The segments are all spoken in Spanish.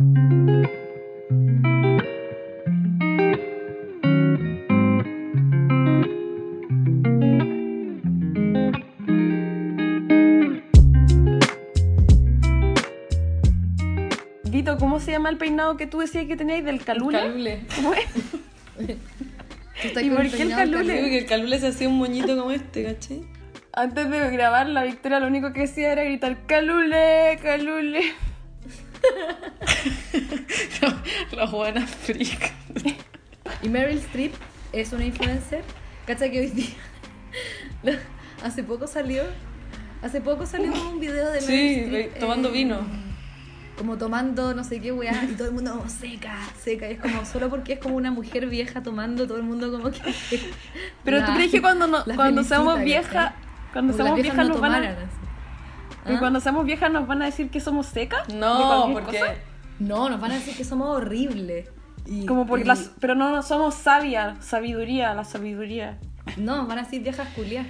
Vito, ¿cómo se llama el peinado que tú decías que teníais del calule? Calule. ¿Cómo es? ¿Y por qué el calule? Digo que el calule se hacía un moñito como este, ¿cachai? Antes de grabar la Victoria lo único que hacía era gritar calule, calule. Los buenas freak. Y Meryl Streep es una influencer. ¿Cacha que hoy día? hace poco salió. Hace poco salió un video de Meryl Sí, Streep. tomando eh, vino. Como tomando no sé qué weá. Y todo el mundo como seca, seca. Y es como solo porque es como una mujer vieja tomando, todo el mundo como que. Pero la- tú crees que cuando, no- cuando seamos viejas, cuando seamos viejas viejas no nos van a... ¿Ah? cuando seamos viejas nos van a decir que somos secas. No, porque. cosa. No, nos van a decir que somos horribles. Y- Como porque y- las, pero no, no somos sabias, sabiduría, la sabiduría. No, van a decir viejas culias.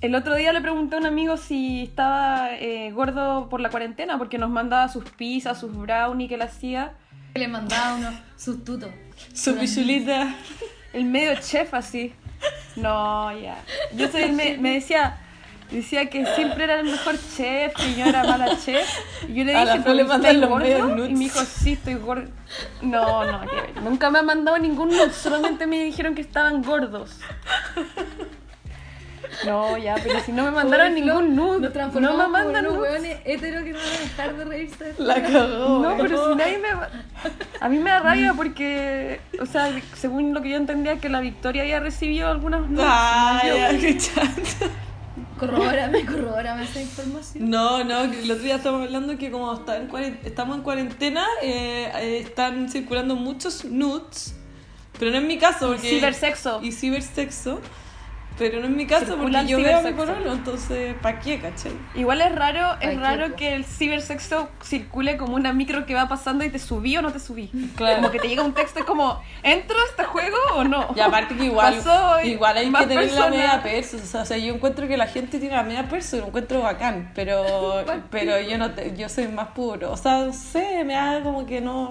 El otro día le pregunté a un amigo si estaba eh, gordo por la cuarentena, porque nos mandaba sus pizzas, sus brownies que él hacía. Le mandaba unos sustitutos. Su pichulita. El medio chef así. No, ya. Yo soy el me, me decía, decía que siempre era el mejor chef, que yo era mala chef. Y yo le dije, Flo le "¿Pero mandan estás los medios gordo?" nudes. Y me dijo, sí, estoy gordo. No, no, que ver. Nunca me han mandado ningún nude, solamente me dijeron que estaban gordos. No, ya, pero si no me mandaron Pobre ningún nude, no me mandan nudes. hueones que no van a dejar de reírse. La cagó. No, pero si nadie me... va- A mí me da rabia porque, o sea, según lo que yo entendía, que la Victoria había recibido algunas nudes, Ay, no yo. ya, qué chato. Corrobórame, corrobórame esa información. No, no, que el otro día estamos hablando que como está en estamos en cuarentena, eh, eh, están circulando muchos nudes, pero no en mi caso, porque... Cibersexo. Y cibersexo, pero no en mi caso, porque yo veo a mi corona, entonces, ¿para qué, cachai? Igual es raro, Ay, es raro qué que el cibersexo circule como una micro que va pasando y te subí o no te subí. Claro. Como que te llega un texto es como, ¿entro a este juego o no? Y aparte que igual, Pasó igual hay que tener la media perso. O sea, o sea, yo encuentro que la gente tiene la media perso y lo encuentro bacán, pero, pero yo no te- yo soy más puro. O sea, no sé, me da como que no.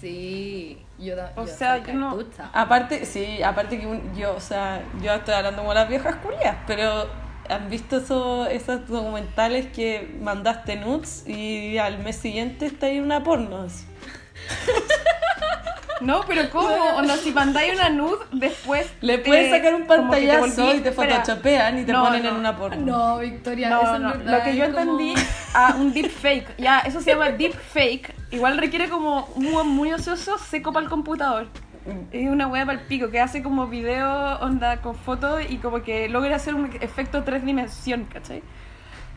Sí, yo da- O yo sea, yo no-. Aparte, sí, aparte que un- yo, o sea, yo estoy hablando como las viejas culias, pero ¿han visto eso, esos documentales que mandaste nudes y al mes siguiente está ahí una porno? así? No, pero ¿cómo? O no, si mandáis una nude, después... Le puedes sacar un que te pantallazo volví- y te photoshopean y te No, ponen no. en una porno. No, Victoria, No, eso no, lo que yo como- entendí, a un deepfake, ya, eso se llama deepfake, igual requiere como un hueón muy ocioso seco para el computador. Es una wea para el pico que hace como video onda con fotos y como que logra hacer un efecto tres dimensión, ¿cachai?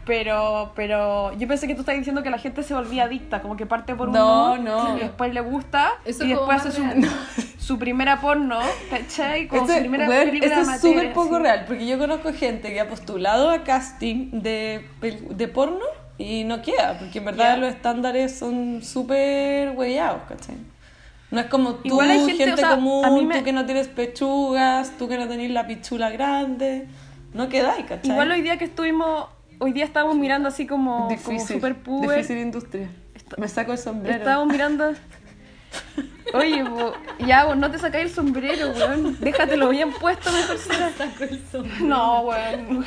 Pero, pero yo pensé que tú estabas diciendo que la gente se volvía adicta, como que parte por un No, nude no. y después le gusta Eso y después hace su, su primera porno, ¿cachai? Como Esto, su primera weón, película esto es súper poco así. real, porque yo conozco gente que ha postulado a casting de, de porno y no queda, porque en verdad los estándares son súper huellados, ¿cachai? No es como tú, Igual hay gente, gente, o sea, común, me- tú que no tienes pechugas, tú que no tenés la pichula grande, no quedáis, ¿cachai? Igual hoy día que estuvimos, hoy día estábamos mirando así como, como difícil, super puber. difícil industria. Me saco el sombrero. Estábamos mirando. Oye, bo, ya, vos no te sacáis el sombrero, weón. Déjatelo bien puesto, mejor será. Saco el sombrero. No, weón.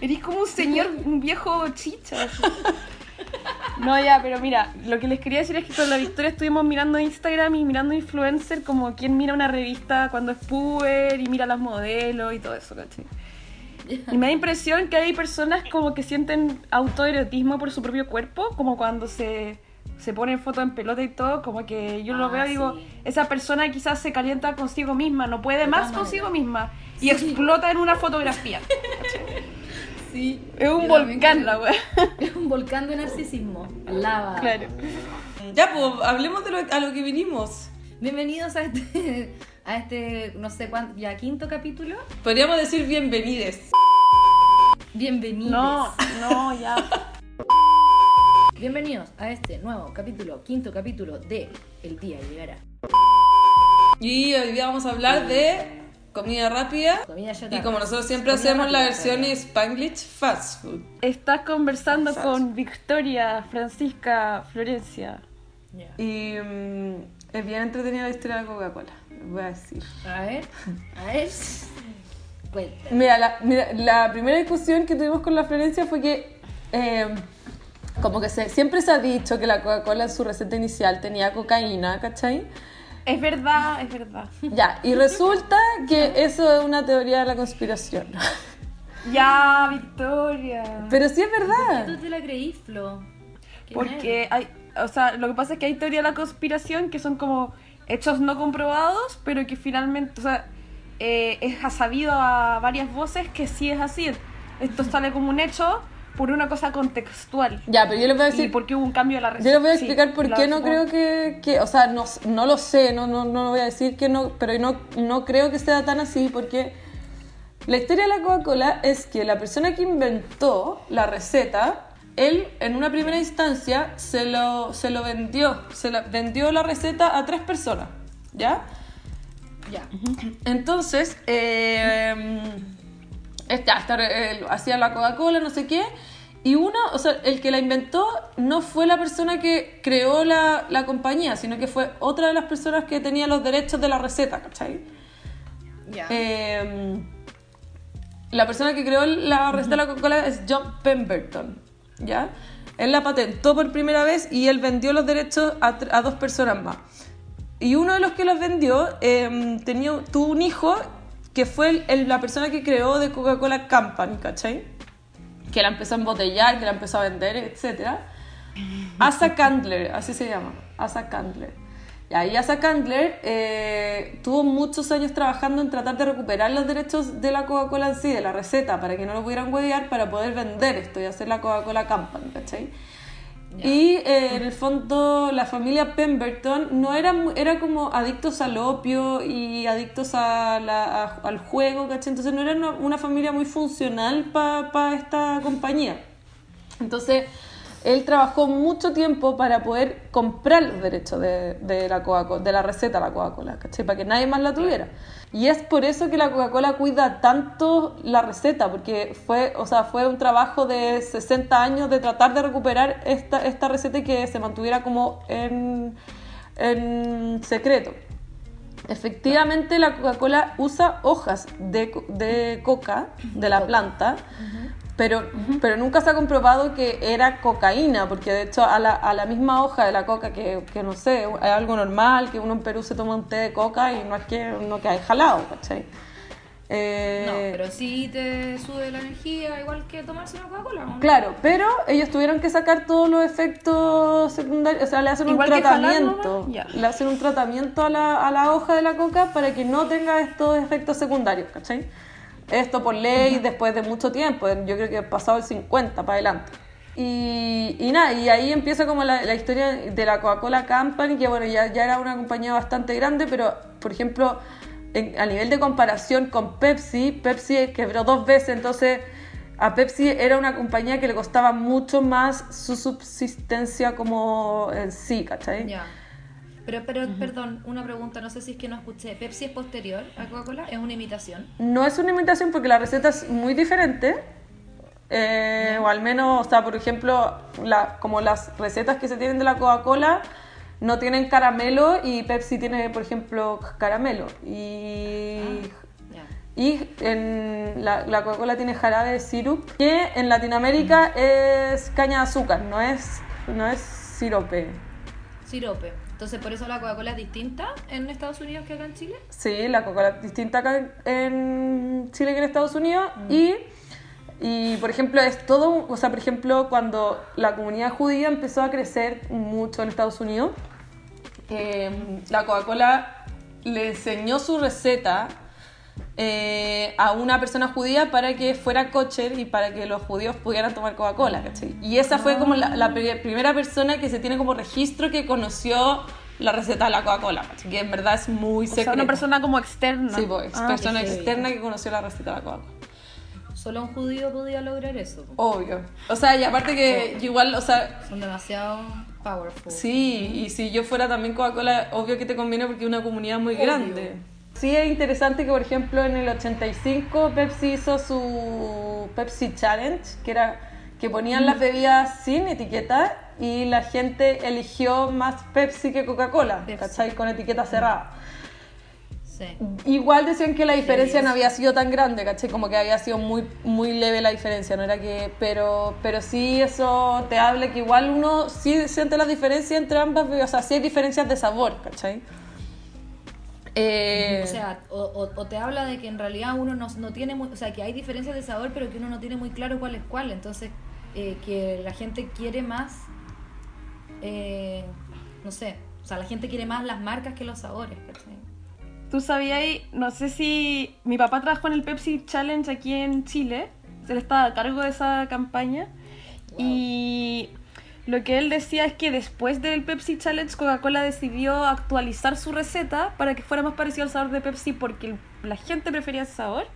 Eres como un señor, un viejo chicha. así. No, ya, pero mira, lo que les quería decir es que con la Victoria estuvimos mirando Instagram y mirando influencer como quien mira una revista cuando es puber y mira las modelos y todo eso, ¿cachai? Y me da impresión que hay personas como que sienten autoerotismo por su propio cuerpo, como cuando se, se ponen fotos en pelota y todo, como que yo lo Ah, veo y digo, sí. esa persona quizás se calienta consigo misma, no puede más consigo misma y explota en una fotografía. Sí. Es un volcán la wea. Es un volcán de narcisismo. Lava. Claro. Ya, pues, hablemos de lo, a lo que vinimos. Bienvenidos a este, a este, no sé cuánto, ya quinto capítulo. Podríamos decir bienvenides. Bienvenidos. No, no, ya. Bienvenidos a este nuevo capítulo, quinto capítulo de El día llegará. Y hoy día vamos a hablar de comida rápida. Comida chatarra. Y como nosotros siempre Comida hacemos la rápida, versión rápida. Spanglish fast food. Estás conversando con Victoria, Francisca, Florencia. Ya. Y mm, es bien entretenida la historia de la Coca-Cola, les voy a decir. A ver, a ver. Cuenta. Mira la, mira, la primera discusión que tuvimos con la Florencia fue que eh, como que se, siempre se ha dicho que la Coca-Cola en su receta inicial tenía cocaína, ¿cachai? Es verdad, es verdad. Ya, y resulta que eso es una teoría de la conspiración. Ya, Victoria. Pero sí es ¿Tú verdad. te la creí, Flo? Qué Porque hay, o sea, lo que pasa es que hay teoría de la conspiración que son como hechos no comprobados, pero que finalmente, o sea, eh, es ha sabido a varias voces que sí es así. Esto sale como un hecho por una cosa contextual. Ya, pero yo les voy a decir, porque hubo un cambio de la yo receta. les voy a Sí, explicar por qué no supongo. creo que, que- o sea, no, no lo sé, no, no, no voy a decir que no, pero no, no creo que sea tan así porque la historia de la Coca-Cola es que la persona que inventó la receta, él en una primera instancia se lo, se lo vendió, se la, vendió la receta a tres personas, ¿ya? Ya. Entonces, eh, esta, esta, eh, hacía la Coca-Cola, no sé qué, y uno, o sea, el que la inventó no fue la persona que creó la, la compañía, sino que fue otra de las personas que tenía los derechos de la receta, ¿cachai? Ya. Eh, la persona que creó la receta de la Coca-Cola es John Pemberton, ¿ya? Él la patentó por primera vez y él vendió los derechos a, a dos personas más. Y uno de los que los vendió eh, tenía, tuvo un hijo que fue el- el- la persona que creó de Coca-Cola Company, ¿cachai? Que la empezó a embotellar, que la empezó a vender, etc. Asa Candler, así se llama, Asa Candler. Y ahí Asa Candler eh, tuvo muchos años trabajando en tratar de recuperar los derechos de la Coca-Cola en sí, de la receta, para que no lo pudieran huevear, para poder vender esto y hacer la Coca-Cola Company, ¿cachai? Y eh, en el fondo la familia Pemberton no era, era como adictos al opio y adictos a la- al juego, ¿cachai? Entonces no era una, familia muy funcional para esta compañía. Entonces él trabajó mucho tiempo para poder comprar los derechos de, de la Coca-Cola, de la receta de la Coca-Cola, ¿cachai? Para que nadie más la tuviera. Y es por eso que la Coca-Cola cuida tanto la receta, porque fue, o sea, fue un trabajo de 60 años de tratar de recuperar esta, esta receta y que se mantuviera como en, en secreto. Efectivamente, la Coca-Cola usa hojas de coca, de la planta, pero, pero nunca se ha comprobado que era cocaína, porque de hecho a la, a la misma hoja de la coca, que, que no sé, es algo normal, que uno en Perú se toma un té de coca y no es que uno que hay jalado, ¿cachai? Eh, No, pero sí te sube la energía, igual que tomarse una Coca-Cola. ¿no? Claro, pero ellos tuvieron que sacar todos los efectos secundarios, o sea, le hacen Igual un tratamiento, le hacen un tratamiento a la, a la hoja de la coca para que no tenga estos efectos secundarios, ¿cachai? Esto por ley después de mucho tiempo, yo creo que pasado el 50 para adelante. Y, y nada, y ahí empieza como la, la historia de la Coca-Cola Company, que bueno, ya, ya era una compañía bastante grande, pero por ejemplo, en- a nivel de comparación con Pepsi, Pepsi quebró dos veces, entonces a Pepsi era una compañía que le costaba mucho más su subsistencia como en sí, ¿cachai? Ya. Pero, pero perdón, una pregunta, no sé si es que no escuché. ¿Pepsi es posterior a Coca-Cola? ¿Es una imitación? No es una imitación porque la receta es muy diferente. eh, o al menos, o sea, por ejemplo, la- como las recetas que se tienen de la Coca-Cola no tienen caramelo y Pepsi tiene, por ejemplo, caramelo. Y, Ya. y en la, la Coca-Cola tiene jarabe de sirup, que en Latinoamérica es caña de azúcar, no es, no es sirope. Sirope. Entonces, por eso la Coca-Cola es distinta en Estados Unidos que acá en Chile. Sí, la Coca-Cola es distinta acá en- Chile que en Estados Unidos. Y, y, por ejemplo, es todo, o sea, por ejemplo, cuando la comunidad judía empezó a crecer mucho en Estados Unidos, eh, la Coca-Cola le enseñó su receta eh, a una persona judía para que fuera cocher y para que los judíos pudieran tomar Coca-Cola, ¿cachai? Y esa fue como la, la pri- primera persona que se tiene como registro que conoció la receta de la Coca-Cola, que en verdad es muy O sea, secreta. una persona como externa. Sí, pues, Ah, persona externa que conoció la receta de la Coca-Cola. Solo un judío podía lograr eso. Obvio. O sea, y aparte que igual, o sea, Son demasiado powerful. Sí, y si yo fuera también Coca-Cola, obvio que te conviene porque es una comunidad muy Obvio. grande. Sí, es interesante que, por ejemplo, en el 85 Pepsi hizo su Pepsi Challenge, que era que ponían las bebidas sin etiqueta y la gente eligió más Pepsi que Coca-Cola. ¿cachai? Con etiqueta cerrada. Sí. Igual decían que la diferencia no había sido tan grande, ¿cachai? Como que había sido muy, muy leve la diferencia, no era que... Pero, pero sí eso te habla que igual uno sí siente la diferencia entre ambas bebidas, o sea, sí hay diferencias de sabor, ¿cachai? Eh, O sea, o, te habla de que en realidad uno no, no tiene muy, o sea, que hay diferencias de sabor, pero que uno no tiene muy claro cuál es cuál. Entonces, eh, que la gente quiere más, eh, no sé, o sea, la gente quiere más las marcas que los sabores. ¿cachai? Tú sabías, no sé si mi papá trabajó en el Pepsi Challenge aquí en Chile, él estaba a cargo de esa campaña y lo que él decía es que después del Pepsi Challenge Coca-Cola decidió actualizar su receta para que fuera más parecido al sabor de Pepsi porque la gente prefería ese sabor.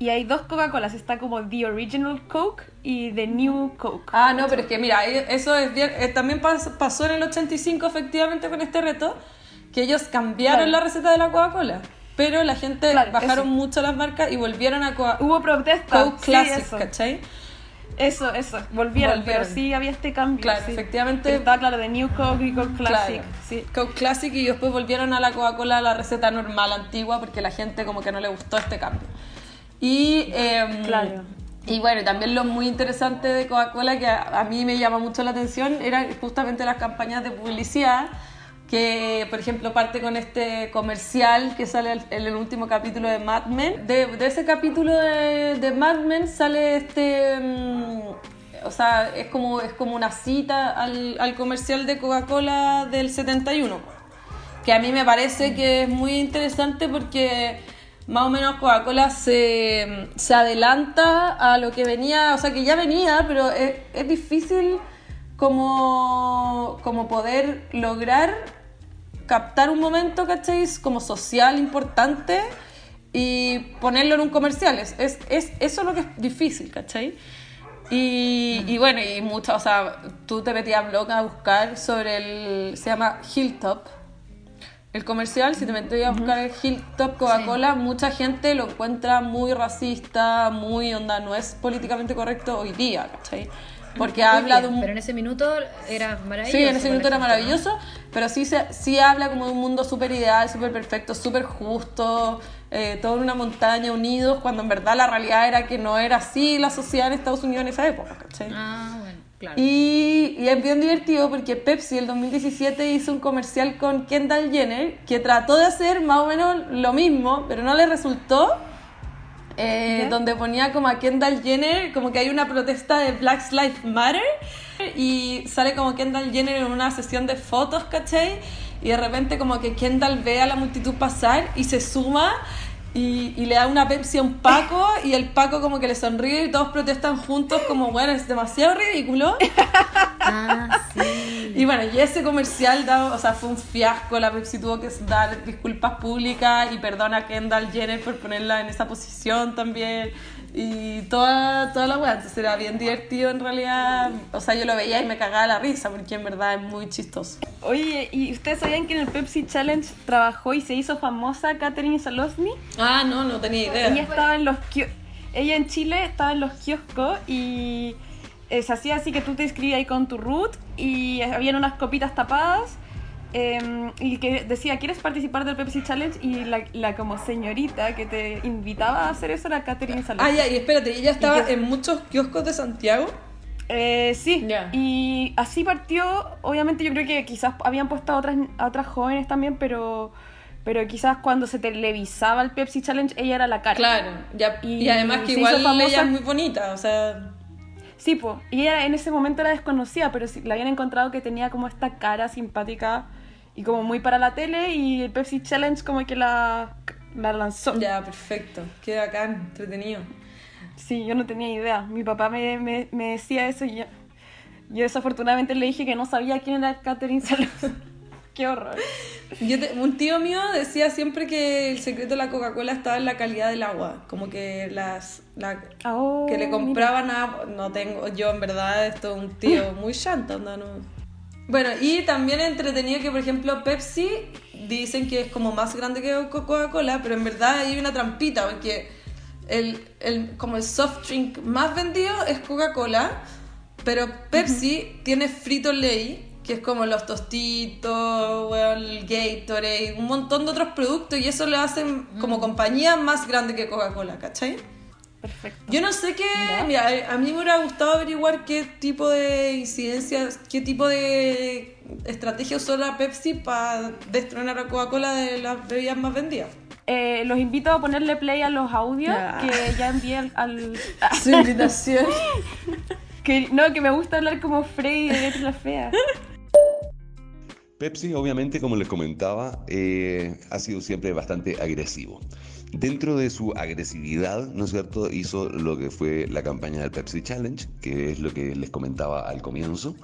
Y hay dos Coca-Colas, está como The Original Coke y The New Coke. Ah, no, pero es que mira, eso es bien, eh, también pas- pasó en el 85 efectivamente con este reto, que ellos cambiaron Claro. la receta de la Coca-Cola, pero la gente Claro, bajaron eso. mucho las marcas y volvieron a Coca- Hubo protestas. Coke Classic. ¿cachai? Eso, eso, volvieron, Volvieron. pero sí había este cambio. Claro, sí. efectivamente. Estaba claro de New Coke y Coke Classic. Claro. Sí. Coke Classic y después volvieron a la Coca-Cola, la receta normal, antigua, porque la gente como que no le gustó este cambio. Y, em, Claro. y bueno, también lo muy interesante de Coca-Cola, que a, a mí me llama mucho la atención, eran justamente las campañas de publicidad, que por ejemplo parte con este comercial que sale al- en el último capítulo de Mad Men. De, ese capítulo de, de Mad Men sale este... mm, o sea, es como, es como una cita al, al comercial de Coca-Cola del 71 que a mí me parece que es muy interesante porque más o menos Coca-Cola se, se adelanta a lo que venía, o sea que ya venía, pero es, es difícil como, como poder lograr captar un momento, ¿cachai? Como social importante y ponerlo en un comercial. Es, es, es- eso es lo que es difícil, ¿cachai? Y, y bueno, y mucho, o sea, tú te metías a blog a buscar sobre el, se llama Hilltop, el comercial, si te metes a buscar el Hilltop Coca-Cola, mucha gente lo encuentra muy racista, muy onda, no es políticamente correcto hoy día, ¿cachai? Porque Muy habla de un... Pero en ese minuto era maravilloso. Sí, en ese minuto era maravilloso, pero sí, se, sí habla como de un mundo súper ideal, súper perfecto, súper justo, eh, todo en una montaña unidos, cuando en verdad la realidad era que no era así la sociedad en Estados Unidos en esa época, ¿cachai? Ah, bueno, claro. Y, y es bien divertido porque Pepsi el 2017 hizo un comercial con Kendall Jenner que trató de hacer más o menos lo mismo, pero no le resultó. Eh, donde ponía como a Kendall Jenner, como que hay una protesta de Black Lives Matter y sale como Kendall Jenner en una sesión de fotos, ¿cachai? Y de repente como que Kendall ve a la multitud pasar y se suma y, y le da una Pepsi a un Paco y el Paco como que le sonríe y todos protestan juntos como, bueno, es demasiado ridículo. Ah, sí. Y bueno, y ese comercial, o sea, fue un fiasco. La Pepsi tuvo que dar disculpas públicas y perdona a Kendall Jenner por ponerla en esa posición también. Y toda, toda la weá. Entonces era bien divertido en realidad. O sea, yo lo veía y me cagaba la risa porque en verdad es muy chistoso. Oye, ¿y ustedes sabían que en el Pepsi Challenge trabajó y se hizo famosa Catherine Salosny? Ah, no, no tenía Ella idea. estaba en los ella en Chile estaba en los kioscos y se hacía así que tú te inscribías ahí con tu root y habían unas copitas tapadas eh, y que decía, ¿quieres participar del Pepsi Challenge? Y la, la como señorita que te invitaba a hacer eso era Catherine Ah, Salosny. ya, y espérate, ella estaba en muchos kioscos de Santiago. Eh, sí, Ya. y así partió, obviamente yo creo que quizás habían puesto a otras, a otras jóvenes también, pero, pero quizás cuando se televisaba el Pepsi Challenge ella era la cara. Claro, ya, y, Y además que igual famosa- ella es muy bonita, o sea. Sí, pues, y ella en ese momento era desconocida, pero sí, la habían encontrado que tenía como esta cara simpática y como muy para la tele y el Pepsi Challenge como que la, la lanzó. Ya, perfecto. Qué bacán, entretenido. Sí, yo no tenía idea. Mi papá me, me, me decía eso y yo, yo desafortunadamente le dije que no sabía quién era Catherine Salosny. Qué horror. Yo te- un tío mío decía siempre que el secreto de la Coca-Cola estaba en la calidad del agua, como que las la- oh, que le mira. compraban a no tengo yo en verdad esto es un tío muy chanta, onda, no. Bueno, y también entretenido que por ejemplo Pepsi dicen que es como más grande que Co- Coca-Cola, pero en verdad hay una trampita porque el, el como el soft drink más vendido es Coca-Cola. Pero Pepsi tiene Frito Lay, que es como los tostitos, el Gatorade, un montón de otros productos y eso lo hacen como compañía más grande que Coca-Cola, ¿cachai? Perfecto. Yo no sé qué. Mira, a mí me hubiera gustado averiguar qué tipo de incidencias, qué tipo de estrategia usó la Pepsi para destronar a Coca-Cola de las bebidas más vendidas. Eh, los invito a ponerle play a los audios que ya envié al... al- Su invitación. que, no, que me gusta hablar como Freddy de la Fea. Pepsi, obviamente, como les comentaba, eh, ha sido siempre bastante agresivo. Dentro de su agresividad, ¿no es cierto?, hizo lo que fue la campaña del Pepsi Challenge, que es lo que les comentaba al comienzo.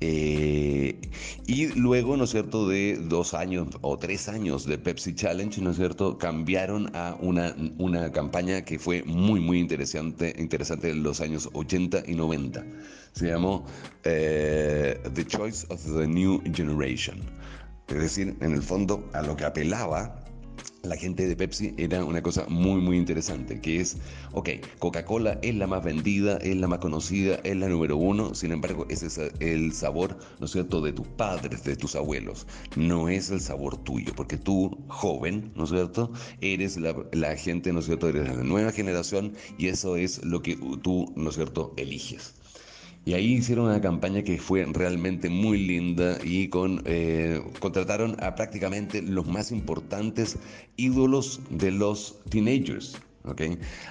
Eh, y luego, ¿no es cierto?, de dos años o tres años de Pepsi Challenge, ¿no es cierto?, cambiaron a una, una campaña que fue muy, muy interesante, interesante en los años 80 y 90. Se llamó eh, The Choice of the New Generation. Es decir, en el fondo, a lo que apelaba la gente de Pepsi era una cosa muy muy interesante, que es, ok, Coca-Cola es la más vendida, es la más conocida, es la número uno, sin embargo, ese es el sabor, ¿no es cierto?, de tus padres, de tus abuelos, no es el sabor tuyo, porque tú, joven, ¿no es cierto?, eres la, la gente, ¿no es cierto?, eres la nueva generación y eso es lo que tú, ¿no es cierto?, eliges. Y ahí hicieron una campaña que fue realmente muy linda y con, eh, contrataron a prácticamente los más importantes ídolos de los teenagers. ¿Ok?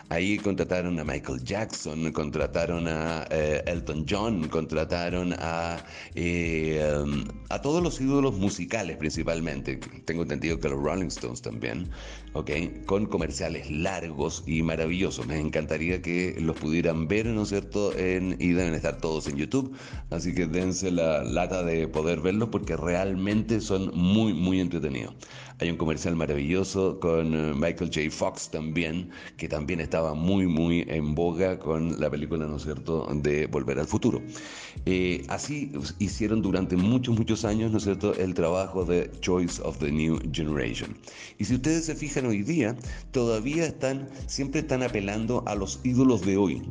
Ahí contrataron a Michael Jackson, contrataron a eh, Elton John, contrataron a, eh, um, a todos los ídolos musicales principalmente. Tengo entendido que los Rolling Stones también, ¿ok? Con comerciales largos y maravillosos. Me encantaría que los pudieran ver, ¿no es cierto? En, y deben estar todos en YouTube. Así que dense la lata de poder verlos porque realmente son muy, muy entretenidos. Hay un comercial maravilloso con eh, Michael J. Fox también, que también estaba muy, muy en boga con la película, ¿no es cierto?, de Volver al Futuro. Eh, así hicieron durante muchos, muchos años, ¿no es cierto?, el trabajo de Choice of the New Generation. Y si ustedes se fijan hoy día, todavía están, siempre están apelando a los ídolos de hoy.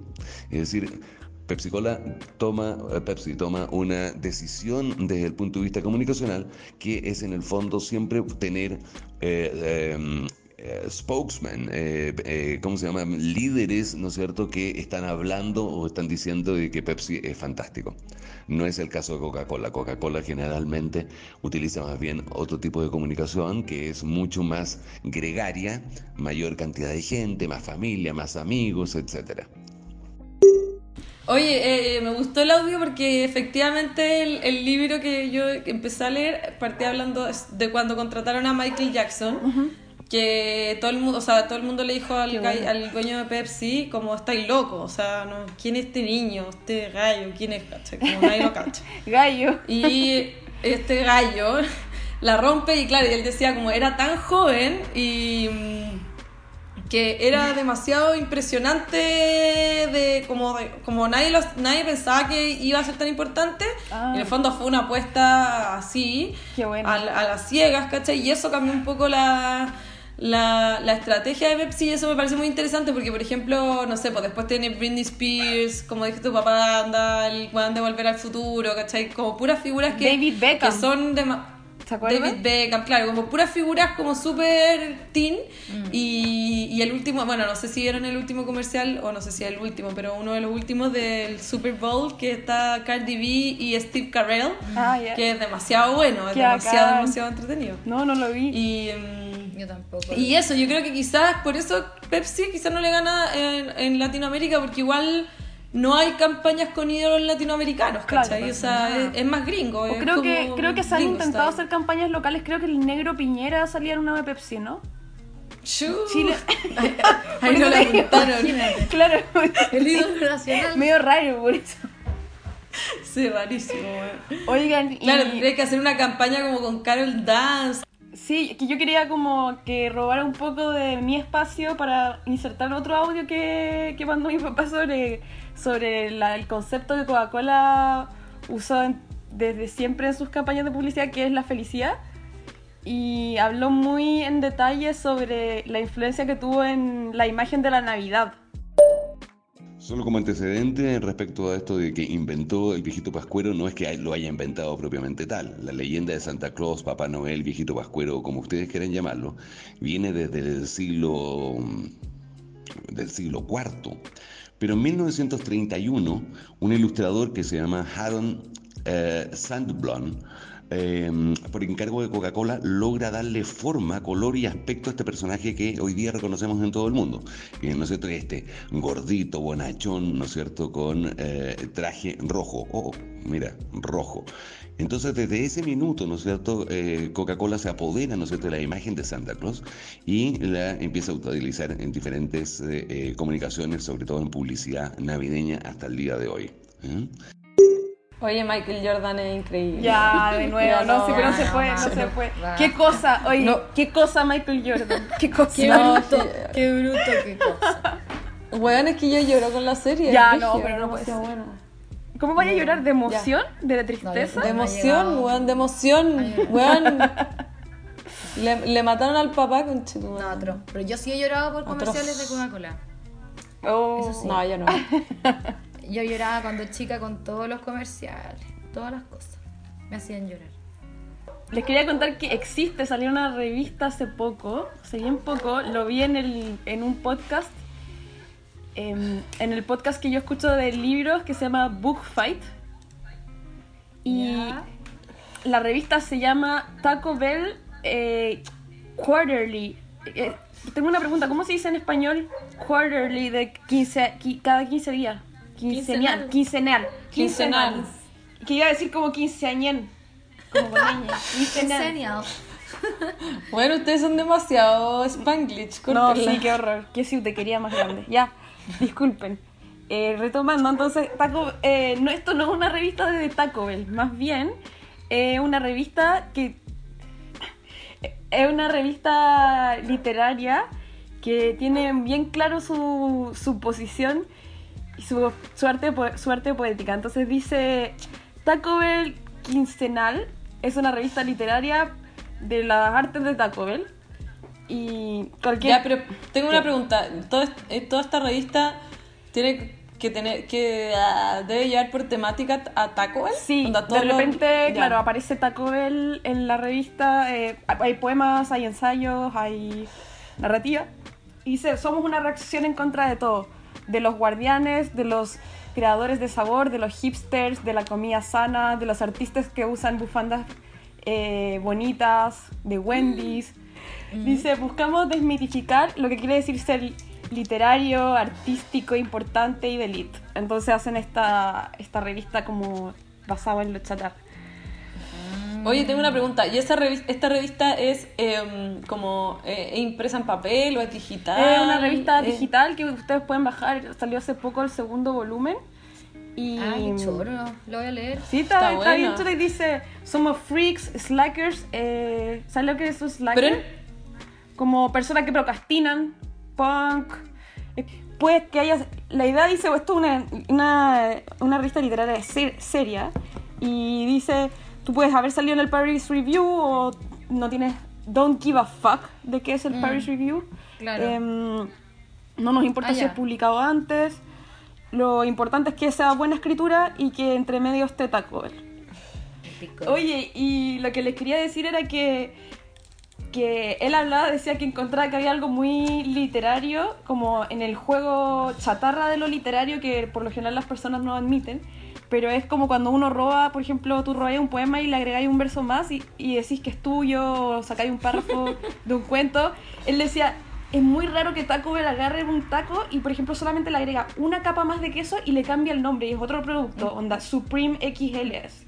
Es decir, Pepsi Cola toma, eh, Pepsi toma una decisión desde el punto de vista comunicacional que es en el fondo siempre tener eh, em, eh, eh, eh, ¿cómo se llama? Líderes, ¿no es cierto?, que están hablando o están diciendo de que Pepsi es fantástico. No es el caso de Coca-Cola. Coca-Cola generalmente utiliza más bien otro tipo de comunicación que es mucho más gregaria, mayor cantidad de gente, más familia, más amigos, etcétera. Oye, eh, me gustó el audio porque efectivamente el, el libro que yo empecé a leer partía hablando de cuando contrataron a Michael Jackson. Que todo el mundo, o sea, todo el mundo le dijo al, bueno. dueño de Pepsi, como estáis loco, o sea, no, ¿quién es este niño? Este gallo, ¿quién es? Como nadie lo cacha. Gallo. Y este gallo la rompe y claro, y él decía como era tan joven y mm, que era demasiado impresionante de como, de- como nadie, los, nadie pensaba que iba a ser tan importante. Ah. Y en el fondo fue una apuesta así, bueno. a, a las ciegas, ¿cachai? Y eso cambió un poco la... La, la estrategia de Pepsi y eso me parece muy interesante porque, por ejemplo, no sé, pues después tiene Britney Spears, como dije tu papá, anda, el de Volver al Futuro, ¿cachai? Como puras figuras que, David Beckham. que son de... ¿Se acuerdan? David Beckham, claro, como puras figuras como súper teen. Y, y el último, bueno, no sé si vieron el último comercial o no sé si el último, pero uno de los últimos del Super Bowl que está Cardi B y Steve Carell, Ah, ya. que es demasiado bueno, es Qué demasiado, bacán. demasiado entretenido. No, no lo vi. Y, mm, Yo tampoco. y eso, yo creo que quizás por eso Pepsi quizás no le gana en, en Latinoamérica, porque igual no hay campañas con ídolos latinoamericanos, Claro, ¿cachai? pues, o sea, es, es más gringo. Es creo que, creo que se han intentado style. hacer campañas locales. Creo que el negro Piñera salía en una de Pepsi, ¿no? Shoo. Chile. Ahí no la. Imagínate. Claro. El ídolo nacional. Medio raro por eso. Sí, rarísimo, weón. Oigan, y... Claro, tendría que hacer una campaña como con Carol Dance. Sí, que yo quería como que robara un poco de mi espacio para insertar otro audio que, que mandó mi papá sobre, sobre el concepto que Coca-Cola usó desde siempre en sus campañas de publicidad, que es la felicidad. Y habló muy en detalle sobre la influencia que tuvo en la imagen de la Navidad. Solo como antecedente respecto a esto de que inventó el viejito pascuero, no es que lo haya inventado propiamente tal. La leyenda de Santa Claus, Papá Noel, viejito pascuero, como ustedes quieran llamarlo, viene desde el siglo del siglo IV. Pero en 1931, un ilustrador que se llama Haddon eh, Sandblom Em, por encargo de Coca-Cola, logra darle forma, color y aspecto a este personaje que hoy día reconocemos en todo el mundo. ¿no es cierto? Este gordito, bonachón, ¿no es cierto?, con eh, traje rojo. Oh, mira, rojo. Entonces, desde ese minuto, ¿no es cierto?, eh, Coca-Cola se apodera, ¿no es cierto?, de la imagen de Santa Claus y la empieza a utilizar en diferentes eh, comunicaciones, sobre todo en publicidad navideña hasta el día de hoy. Oye, Michael Jordan es increíble. Ya, de nuevo, no, sí, pero no se puede, no, se puede. ¿Qué cosa? Oye, ¿qué cosa Michael Jordan? ¿Qué cosa? Qué bruto, qué bruto, qué cosa. Bueno, es que yo lloro con la serie. Ya, no, pero no puede ser. Bueno. ¿Cómo vaya a llorar? ¿De emoción? ¿De la tristeza? de emoción, weón, de emoción, weón. Le, le, mataron al papá con chico. No, otro. Pero yo sí he llorado por comerciales de Coca-Cola. Oh. Eso sí. No, yo no. Yo lloraba cuando chica con todos los comerciales, todas las cosas. Me hacían llorar. Les quería contar que existe, salió una revista hace poco, hace bien poco, lo vi en, el, en un podcast, em, en el podcast que yo escucho de libros que se llama Book Fight. Y la revista se llama Taco Bell eh, Quarterly. Eh, tengo una pregunta, ¿cómo se dice en español quarterly de 15, cada 15 días? Quincenal. Quincenal. Quincenal. Que iba a decir como quinceañén. Como. Quincenal. Bueno, ustedes son demasiado spanglish. No, sí, qué horror. Qué si te quería más grande. Ya, disculpen. Eh, retomando, entonces, Taco, eh, no, esto no es una revista de Taco Bell, más bien eh, una revista que es una revista literaria que tiene bien claro su, su posición su, su, su arte poética. Entonces dice, Taco Bell Quincenal es una revista literaria de las artes de Taco Bell. Y cualquier... Ya, pero tengo una pregunta. Eh, ¿Toda, esta revista tiene que tener que ah, debe llevar por temática a Taco Bell? Sí, de repente, claro, aparece Taco Bell en la revista. Eh, hay poemas, hay ensayos, hay narrativa. Y dice, somos una reacción en contra de todo de los guardianes, de los creadores de sabor, de los hipsters, de la comida sana, de los artistas que usan bufandas eh, bonitas, de Wendy's. Mm. Dice, buscamos desmitificar lo que quiere decir ser literario, artístico, importante y de elite. Entonces hacen esta, esta revista como basada en lo chatar. Oye, tengo una pregunta. ¿Y esa revista, esta revista es em, como eh, impresa en papel o es digital? Es una revista digital que ustedes pueden bajar. Salió hace poco el segundo volumen. Y... Ay, choro. Lo voy a leer. Sí, está, está, bien chulo y dice, somos freaks, slackers. Eh, ¿Sabes lo que es un slacker? Como personas que procrastinan, punk. Eh, pues que haya... La idea dice, esto es una, una, una revista literaria seria. Y dice tú puedes haber salido en el Paris Review o no tienes don't give a fuck de qué es el mm. Paris Review. Claro. Em, no nos importa ah, si es publicado antes. Lo importante es que sea buena escritura y que entre medio esté Taco Oye, y lo que les quería decir era que, que él hablaba, decía que encontraba que había algo muy literario, como en el juego chatarra de lo literario, que por lo general las personas no admiten pero es como cuando uno roba, por ejemplo, tú robas un poema y le agregáis un verso más y, y decís que es tuyo, o sacáis un párrafo de un cuento. Él decía, es muy raro que Taco Bell agarre un taco y, por ejemplo, solamente le agrega una capa más de queso y le cambia el nombre y es otro producto, onda Supreme XLS.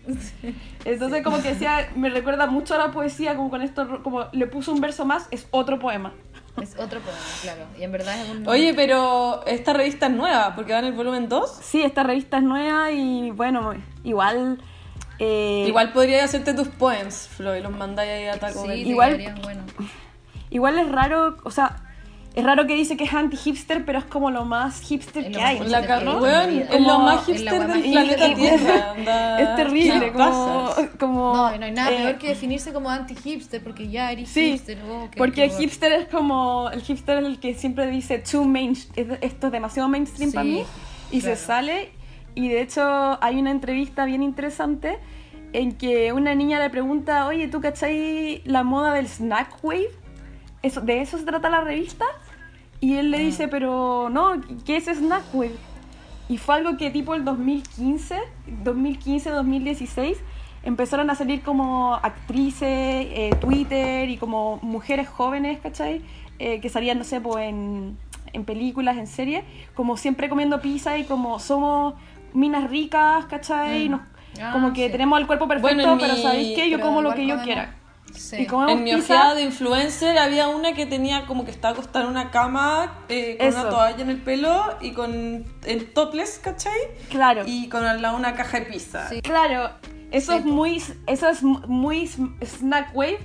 Entonces, como que decía, me recuerda mucho a la poesía, como con esto, como le puso un verso más, es otro poema. Es otro poema, claro. Y en verdad es un... Oye, pero esta revista es nueva, porque va en el volumen 2. Sí, esta revista es nueva y bueno, igual... Eh... Igual podrías hacerte tus poems, Flo, y los mandáis ahí a Taco Sí, igual, bueno. igual es raro, o sea, es raro que dice que es anti-hipster, pero es como lo más hipster que hay. La es lo más hipster del planeta Tierra. Es terrible. Como, como, no, no hay nada peor eh, que definirse como anti-hipster, porque ya eres hipster. Oh, porque el hipster es como. El hipster es el que siempre dice too main, esto es demasiado mainstream para mí. y se sale. Y de hecho hay una entrevista bien interesante en que una niña le pregunta, oye, ¿tú cachai la moda del snack wave? Eso, ¿De eso se trata la revista? Y él le dice, pero no, ¿qué es snack wave? Y fue algo que tipo el 2015, 2015, 2016, empezaron a salir como actrices, eh, Twitter y como mujeres jóvenes, ¿cachai? Eh, que salían, no sé, pues en, en películas, en series, como siempre comiendo pizza y como somos minas ricas, ¿cachai? Mm. Nos- Ah, como que sí. tenemos el cuerpo perfecto, Bueno, en pero mi- ¿sabéis qué? Yo como lo que yo quiera. Sí. Y En mi pizza. ojeada de influencer había una que tenía como que estaba acostada en una cama eh, con Eso. una toalla en el pelo y con en topless, ¿cachai? Claro. Y con al lado una caja de pizza. Sí. Claro, eso Sí, es muy, eso es muy snack wave.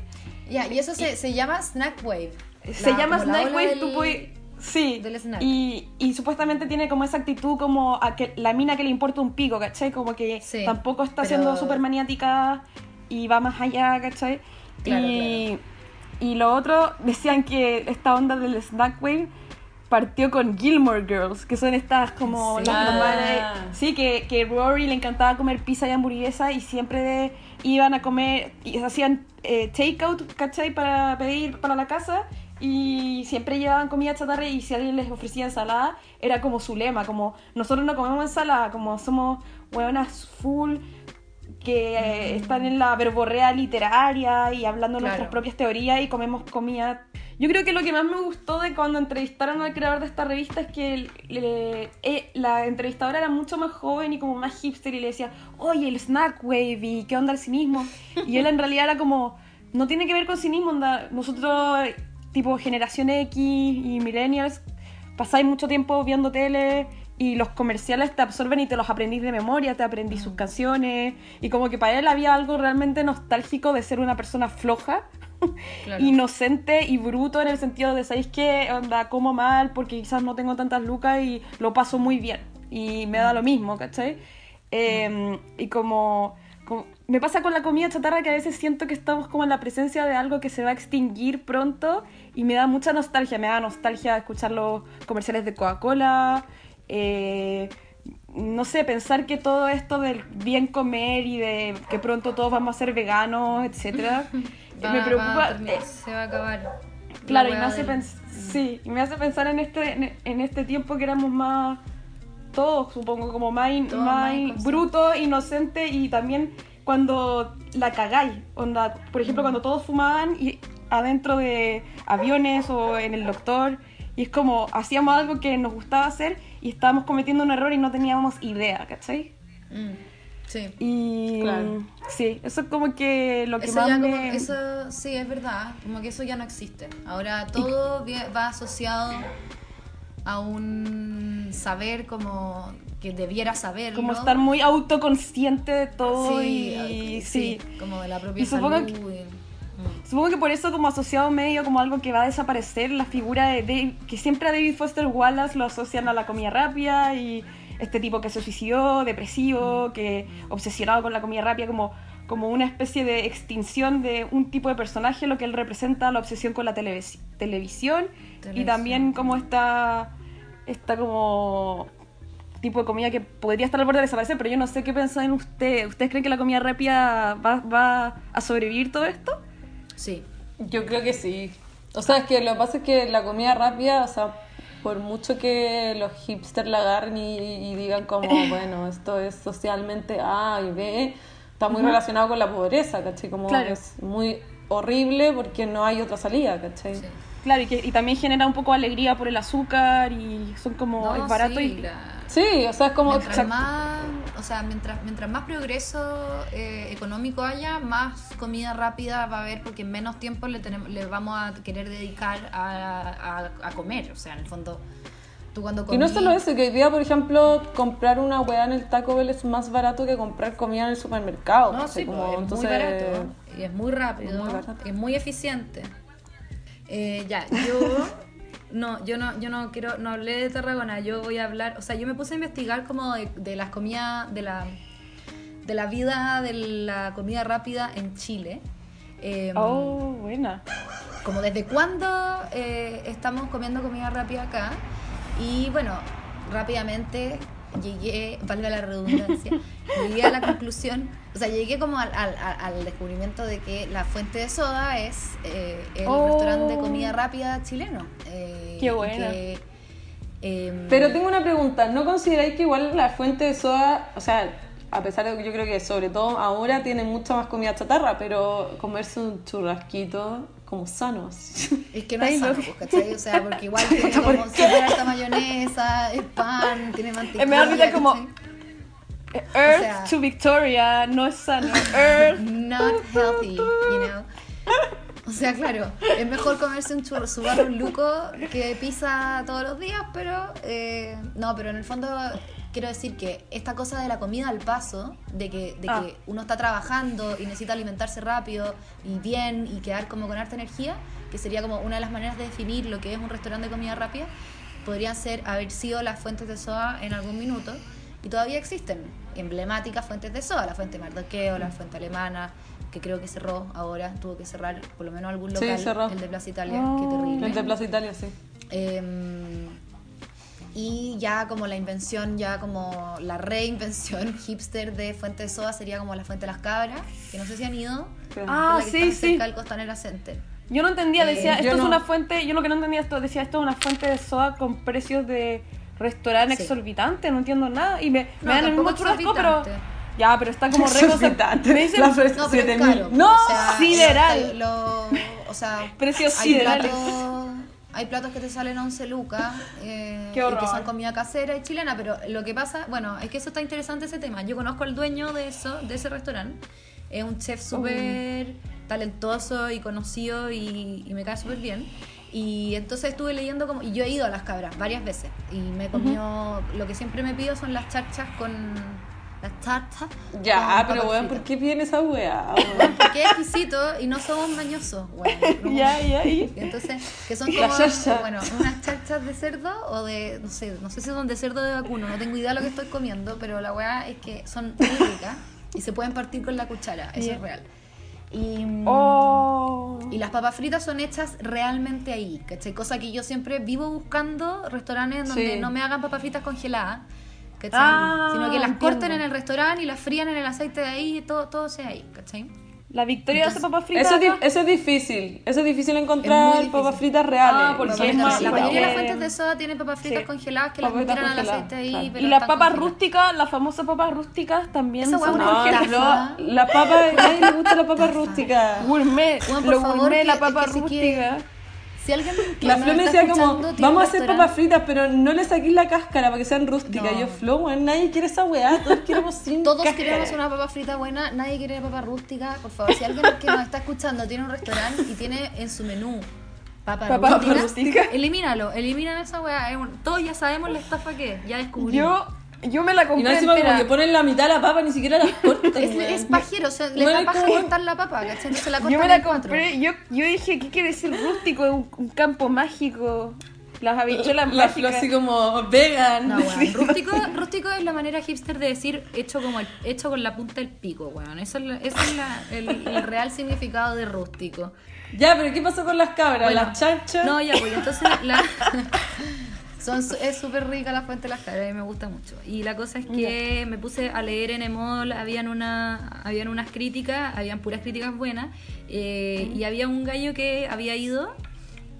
Ya, y eso se, se llama Snack Wave. Se La- llama snack wave, del- tú puedes, sí. del snack. Y, y supuestamente tiene como esa actitud como a que la mina que le importa un pico, ¿cachai? Como que Sí, tampoco está pero- siendo súper maniática y va más allá, ¿cachai? Claro, y, y lo otro, decían que esta onda del snack wave partió con Gilmore Girls, que son estas como Sí. las Ah. mamás de- Sí, que, que Rory le encantaba comer pizza y hamburguesa y siempre de- iban a comer, y hacían eh, takeout, ¿cachai? Para pedir para la casa y siempre llevaban comida chatarra y si alguien les ofrecía ensalada, era como su lema, como nosotros no comemos ensalada, como somos hueonas full que están en la verborrea literaria y hablando Claro. nuestras propias teorías y comemos comida. Yo creo que lo que más me gustó de cuando entrevistaron al creador de esta revista es que el- le- eh, la entrevistadora era mucho más joven y como más hipster y le decía, oye, el snack wave y qué onda el cinismo. Y él en realidad era como, no tiene que ver con cinismo, onda. nosotros tipo generación X y millennials pasáis mucho tiempo viendo tele y los comerciales te absorben y te los aprendís de memoria, te aprendís sus canciones y como que para él había algo realmente nostálgico de ser una persona floja, Claro. inocente y bruto en el sentido de, ¿sabéis qué? Onda, como mal porque quizás no tengo tantas lucas y lo paso muy bien y me da lo mismo, ¿cachai? Eh, y como, como- me pasa con la comida chatarra que a veces siento que estamos como en la presencia de algo que se va a extinguir pronto y me da mucha nostalgia, me da nostalgia escuchar los comerciales de Coca-Cola, eh, no sé, pensar que todo esto del bien comer y de que pronto todos vamos a ser veganos, etcétera, Va- me va preocupa. terminar, eh, se va a acabar. Claro, y me hace, del- sí, y me hace pensar en este, en, este tiempo que éramos más, todos supongo, como más, in- Todos más más in- inconscientes. brutos, inocentes y también cuando la cagáis, onda, por ejemplo, cuando todos fumaban y adentro de aviones o en el doctor, y es como hacíamos algo que nos gustaba hacer y estábamos cometiendo un error y no teníamos idea, ¿cachai? Mm, Sí. Y Claro. sí, eso es como que lo que Eso más ya como, me... eso sí es verdad, como que eso ya no existe. Ahora todo vi- va asociado a un saber como que debiera saberlo. Como estar muy autoconsciente de todo sí, y sí, sí. como de la propia Y salud. que- y-. Supongo que por eso como asociado medio como algo que va a desaparecer, la figura de Dave, que siempre a David Foster Wallace lo asocian a la comida rápida y este tipo que se suicidó, depresivo, que obsesionado con la comida rápida, como, como una especie de extinción de un tipo de personaje, lo que él representa, la obsesión con la televis- televisión y también como esta, esta como tipo de comida que podría estar al borde de desaparecer, pero yo no sé qué piensan ustedes. ¿Ustedes creen que la comida rápida va, va a sobrevivir todo esto? Sí. Yo creo que sí. O sea, es que lo que pasa es que la comida rápida, o sea, por mucho que los hipsters la agarren y, y digan como, bueno, esto es socialmente A y B, está muy relacionado con la pobreza, ¿cachai? Como Claro. es muy horrible porque no hay otra salida, ¿cachai? sí. Claro, y, que, y también genera un poco de alegría por el azúcar y son como No, es barato sí, y la- Sí, o sea, es como... Mientras más, o sea, mientras, mientras más progreso eh, económico haya, más comida rápida va a haber porque menos tiempo le, tenemos, le vamos a querer dedicar a, a- a comer. O sea, en el fondo, tú cuando Y no comí- solo eso, que hoy día, por ejemplo, comprar una weá en el Taco Bell es más barato que comprar comida en el supermercado. No, sí, Como, pues, es entonces, muy barato y es muy rápido, muy es muy eficiente. Eh, ya, yo no, yo no, yo no quiero, no hablé de Tarragona, yo voy a hablar, o sea, yo me puse a investigar como de, de las comidas, de la, de la vida de la comida rápida en Chile. Eh, Oh, buena. como desde cuándo eh, estamos comiendo comida rápida acá. Y bueno, rápidamente llegué, valga la redundancia, llegué a la conclusión, o sea, llegué como al, al- al descubrimiento de que la fuente de soda es eh, el Oh. restaurante de comida rápida chileno. eh, Qué que, em, Pero tengo una pregunta, ¿no consideráis que igual la fuente de soda, o sea, a pesar de que yo creo que sobre todo ahora tiene mucha más comida chatarra, pero comerse un churrasquito como sanos? Es que no es sano, no. pues, ¿cachai? O sea, porque igual tiene como súper alta mayonesa, es pan, tiene mantequilla. Eh, me da como- ¿cachai? Earth sea- to Victoria no es sano. Earth. Not healthy, you know. O sea, claro, es mejor comerse un churro, su barro luco que pizza todos los días, pero eh, no, pero en el fondo quiero decir que esta cosa de la comida al paso, de que, de Ah. que uno está trabajando y necesita alimentarse rápido y bien y quedar como con harta energía, que sería como una de las maneras de definir lo que es un restaurante de comida rápida, podrían ser haber sido las fuentes de soda en algún minuto y todavía existen emblemáticas fuentes de soda, la fuente Mardoqueo, la fuente alemana, que creo que cerró ahora, tuvo que cerrar por lo menos algún Sí, local, cerró. el de Plaza Italia, Oh. qué terrible. El de Plaza Italia, sí. Em, y ya como la invención, ya como la reinvención hipster de Fuente de Soda sería como la Fuente de las Cabras, que no sé si han ido. Ah, que sí, está sí. cerca del Costanera Center. Yo no entendía, decía, Eh, esto yo es no. una fuente, yo lo que no entendía esto, decía, esto es una fuente de soda con precios de restaurante Sí. exorbitante, no entiendo nada. Y me, No, me dan el mismo churrasco, pero... Ya, pero está como re... Exorbitante. Me dicen La ofrece No, pero es 7000. caro. No, o sea, sideral. lo- o sea, Precios siderales. platos, hay platos que te salen 11 lucas eh, Qué y que son comida casera y chilena, pero lo que pasa, bueno, es que eso está interesante ese tema. Yo conozco al dueño de eso, de ese restaurante. Es un chef súper talentoso y conocido y, y me cae súper bien. Y entonces estuve leyendo como... Y yo he ido a las cabras varias veces. Y me he comido... Lo que siempre me pido son las charchas con... Las charchas. Ya, con pero weón. ¿por qué piden esa weá? weón? Porque es exquisito y no somos mañosos, bueno. Ya, ya, y- Entonces, que son como, bueno, unas charchas de cerdo o de, no sé, no sé si son de cerdo o de vacuno, no tengo idea de lo que estoy comiendo, pero la weá es que son muy ricas y se pueden partir con la cuchara, eso Ya. es real. Y, mm, Oh. y las papas fritas son hechas realmente ahí, ¿cachai? Cosa que yo siempre vivo buscando restaurantes donde Sí. no me hagan papas fritas congeladas, ¿cachai? Ah, Sino que las entiendo. corten en el restaurante y las frían en el aceite de ahí y todo, todo sea ahí, ¿cachai? La Victoria hace papas fritas. Eso es, eso es difícil. Eso es difícil encontrar difícil. papas fritas reales. Ah, porque Papas es más- la La mayoría de las fuentes de soda tienen papas fritas Sí. congeladas que las Papas fritas tiran al aceite ahí. claro. pero Y las papas congeladas. rústicas, las famosas papas rústicas también Esa son hueá No, una ejemplo estafa. la papa, a nadie le gusta la papa rústica. gourmet. Bueno, por lo favor, gourmet, la que- papa que si rústica. Si alguien que La Flo me decía como, vamos a hacer papas fritas, pero no le saquéis la cáscara para que sean rústicas. No. Yo, Flo, weón, nadie quiere esa weá, todos queremos sin Todos cáscara. queremos una papa frita buena, nadie quiere papa rústica. Por favor, si alguien que nos está escuchando tiene un restaurante y tiene en su menú papa, Papa rústica, rústica. elimínalo, elimina esa weá. Todos ya sabemos la estafa que es, ya descubrimos. Yo, yo me la Y compré no encima como que ponen la mitad de la papa, ni siquiera la cortan. Es, es pajero, o sea, le da paja cortar la papa, ¿cachai? Entonces la cortan Yo me la compré, yo, yo dije, ¿qué quiere decir rústico? Un, un campo mágico. Las habichuelas La mágicas. así como vegan. No, weón. Rústico, rústico es la manera hipster de decir hecho como el- hecho con la punta del pico, weón. Eso es, la- ese es la- el, el real significado de rústico. Ya, pero ¿qué pasó con las cabras? Bueno, las chanchas. No, ya, pues entonces la... Son, es súper rica la fuente de las cabras, a mí me gusta mucho. Y la cosa es que me puse a leer en Emol, habían, una, habían unas críticas, habían puras críticas buenas, eh, y había un gallo que había ido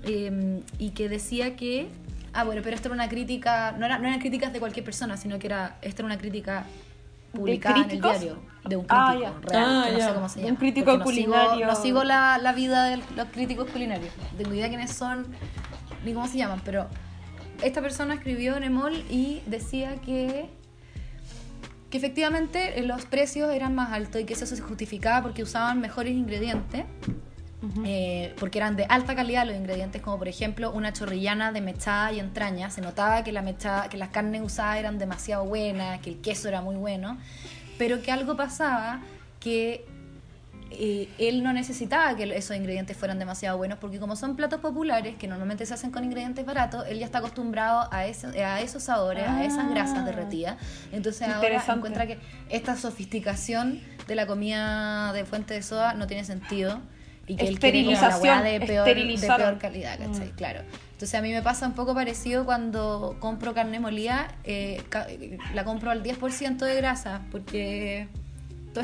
eh, y que decía que... Ah, bueno, pero esto era una crítica, no, era, no eran críticas de cualquier persona, sino que era, esta era una crítica publicada en el diario, de un Ah, crítico real, Ah, que no ya. sé cómo se De un llama. crítico no sigo- culinario. no sigo la, la vida de los críticos culinarios. No tengo idea quiénes son ni cómo se llaman, pero esta persona escribió en Emol y decía que que efectivamente eh, los precios eran más altos y que eso se justificaba porque usaban mejores ingredientes, eh, porque eran de alta calidad los ingredientes, como por ejemplo una chorrillana de mechada y entraña. Se notaba que, la mechada, que las carnes usadas eran demasiado buenas, que el queso era muy bueno, pero que algo pasaba que eh, él no necesitaba que esos ingredientes fueran demasiado buenos porque como son platos populares que normalmente se hacen con ingredientes baratos, él ya está acostumbrado a, eso- a esos sabores, a esas grasas Ah. derretidas. Entonces ahora encuentra que esta sofisticación de la comida de fuente de soda no tiene sentido Y que él quiere la Esterilización, de peor, de peor calidad, ¿cachai? Claro. Entonces a mí me pasa un poco parecido cuando compro carne molida, eh, la compro al 10% de grasa, porque...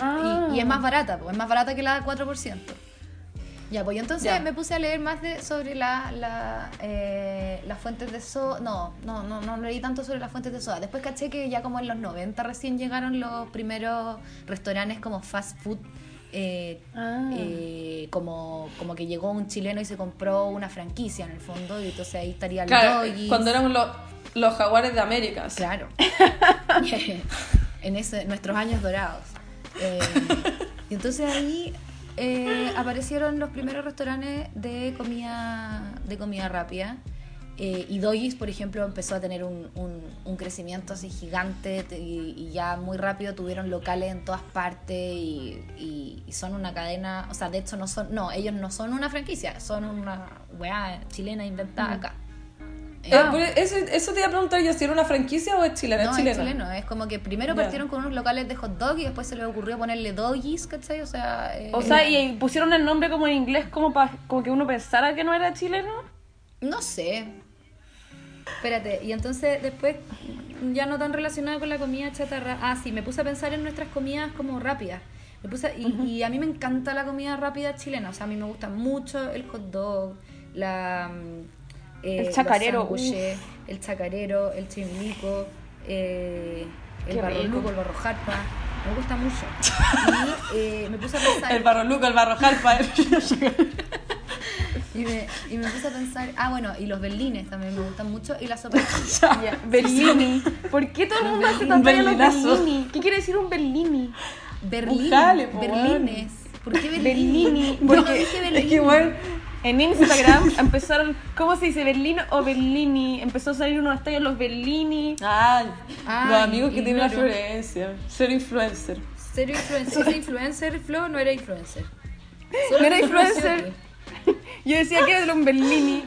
Ah. Y, y es más barata, pues, es más barata que la 4%. Ya, pues yo entonces Ya. me puse a leer más de, sobre la, la, eh, las fuentes de soda. No, no, no, no leí tanto sobre las fuentes de soda. Después caché que ya como en los 90 recién llegaron los primeros restaurantes como fast food. eh, Ah. eh, como, como que llegó un chileno y se compró una franquicia en el fondo. Y entonces ahí estaría el Claro, Doggies. cuando éramos los, los jaguares de América. Claro. en ese, nuestros años dorados. Eh, y entonces ahí eh, aparecieron los primeros restaurantes de comida, de comida rápida. Eh, y Doggies, por ejemplo, empezó a tener un, un- un crecimiento así gigante te- y, y ya muy rápido tuvieron locales en todas partes y, y- y son una cadena, o sea, de hecho no son, no, ellos no son una franquicia, son una weá chilena inventada acá. Eh, Eh, pero eso, eso te iba a preguntar yo, si era una franquicia o es chilena. no, es es chilena. chileno. Es como que primero partieron con unos locales de hot dog y después se les ocurrió ponerle doggies, ¿cachai? O sea, eh, O sea, y pusieron el nombre como en inglés como para como que uno pensara que no era chileno. no sé. Espérate, y entonces después, ya no tan relacionado con la comida chatarra. Ah, sí, me puse a pensar en nuestras comidas como rápidas. Me puse a- y, y a mí me encanta la comida rápida chilena. O sea, a mí me gusta mucho el hot dog, la. Eh, El chacarero, el chacarero, el chimilico, eh, el Qué barro rico. luco, el barro jarpa. Me gusta mucho. Y eh, me puse a pensar. El barro luco, el barro jalpa. Y me, y me puse a pensar, ah, bueno, y los berlines también me gustan mucho, y la sopa de Ya, Bellini. ¿Por qué todo el mundo hace talla a los. Bellini? ¿Qué quiere decir un Bellini? Berlín, berlines. ¿Por qué berlín? Bellini. Yo no Porque dije es berlín. que, bueno, en Instagram empezaron, ¿cómo se dice? ¿Berlín o Bellini? Empezó a salir unos tallas los Bellini. Ay, Ay, los amigos que tienen la ignoro. Florencia. Ser influencer. Ser influencer, ¿Eres influencer, Flo, no era influencer. No era influencer. Yo decía que era un Bellini.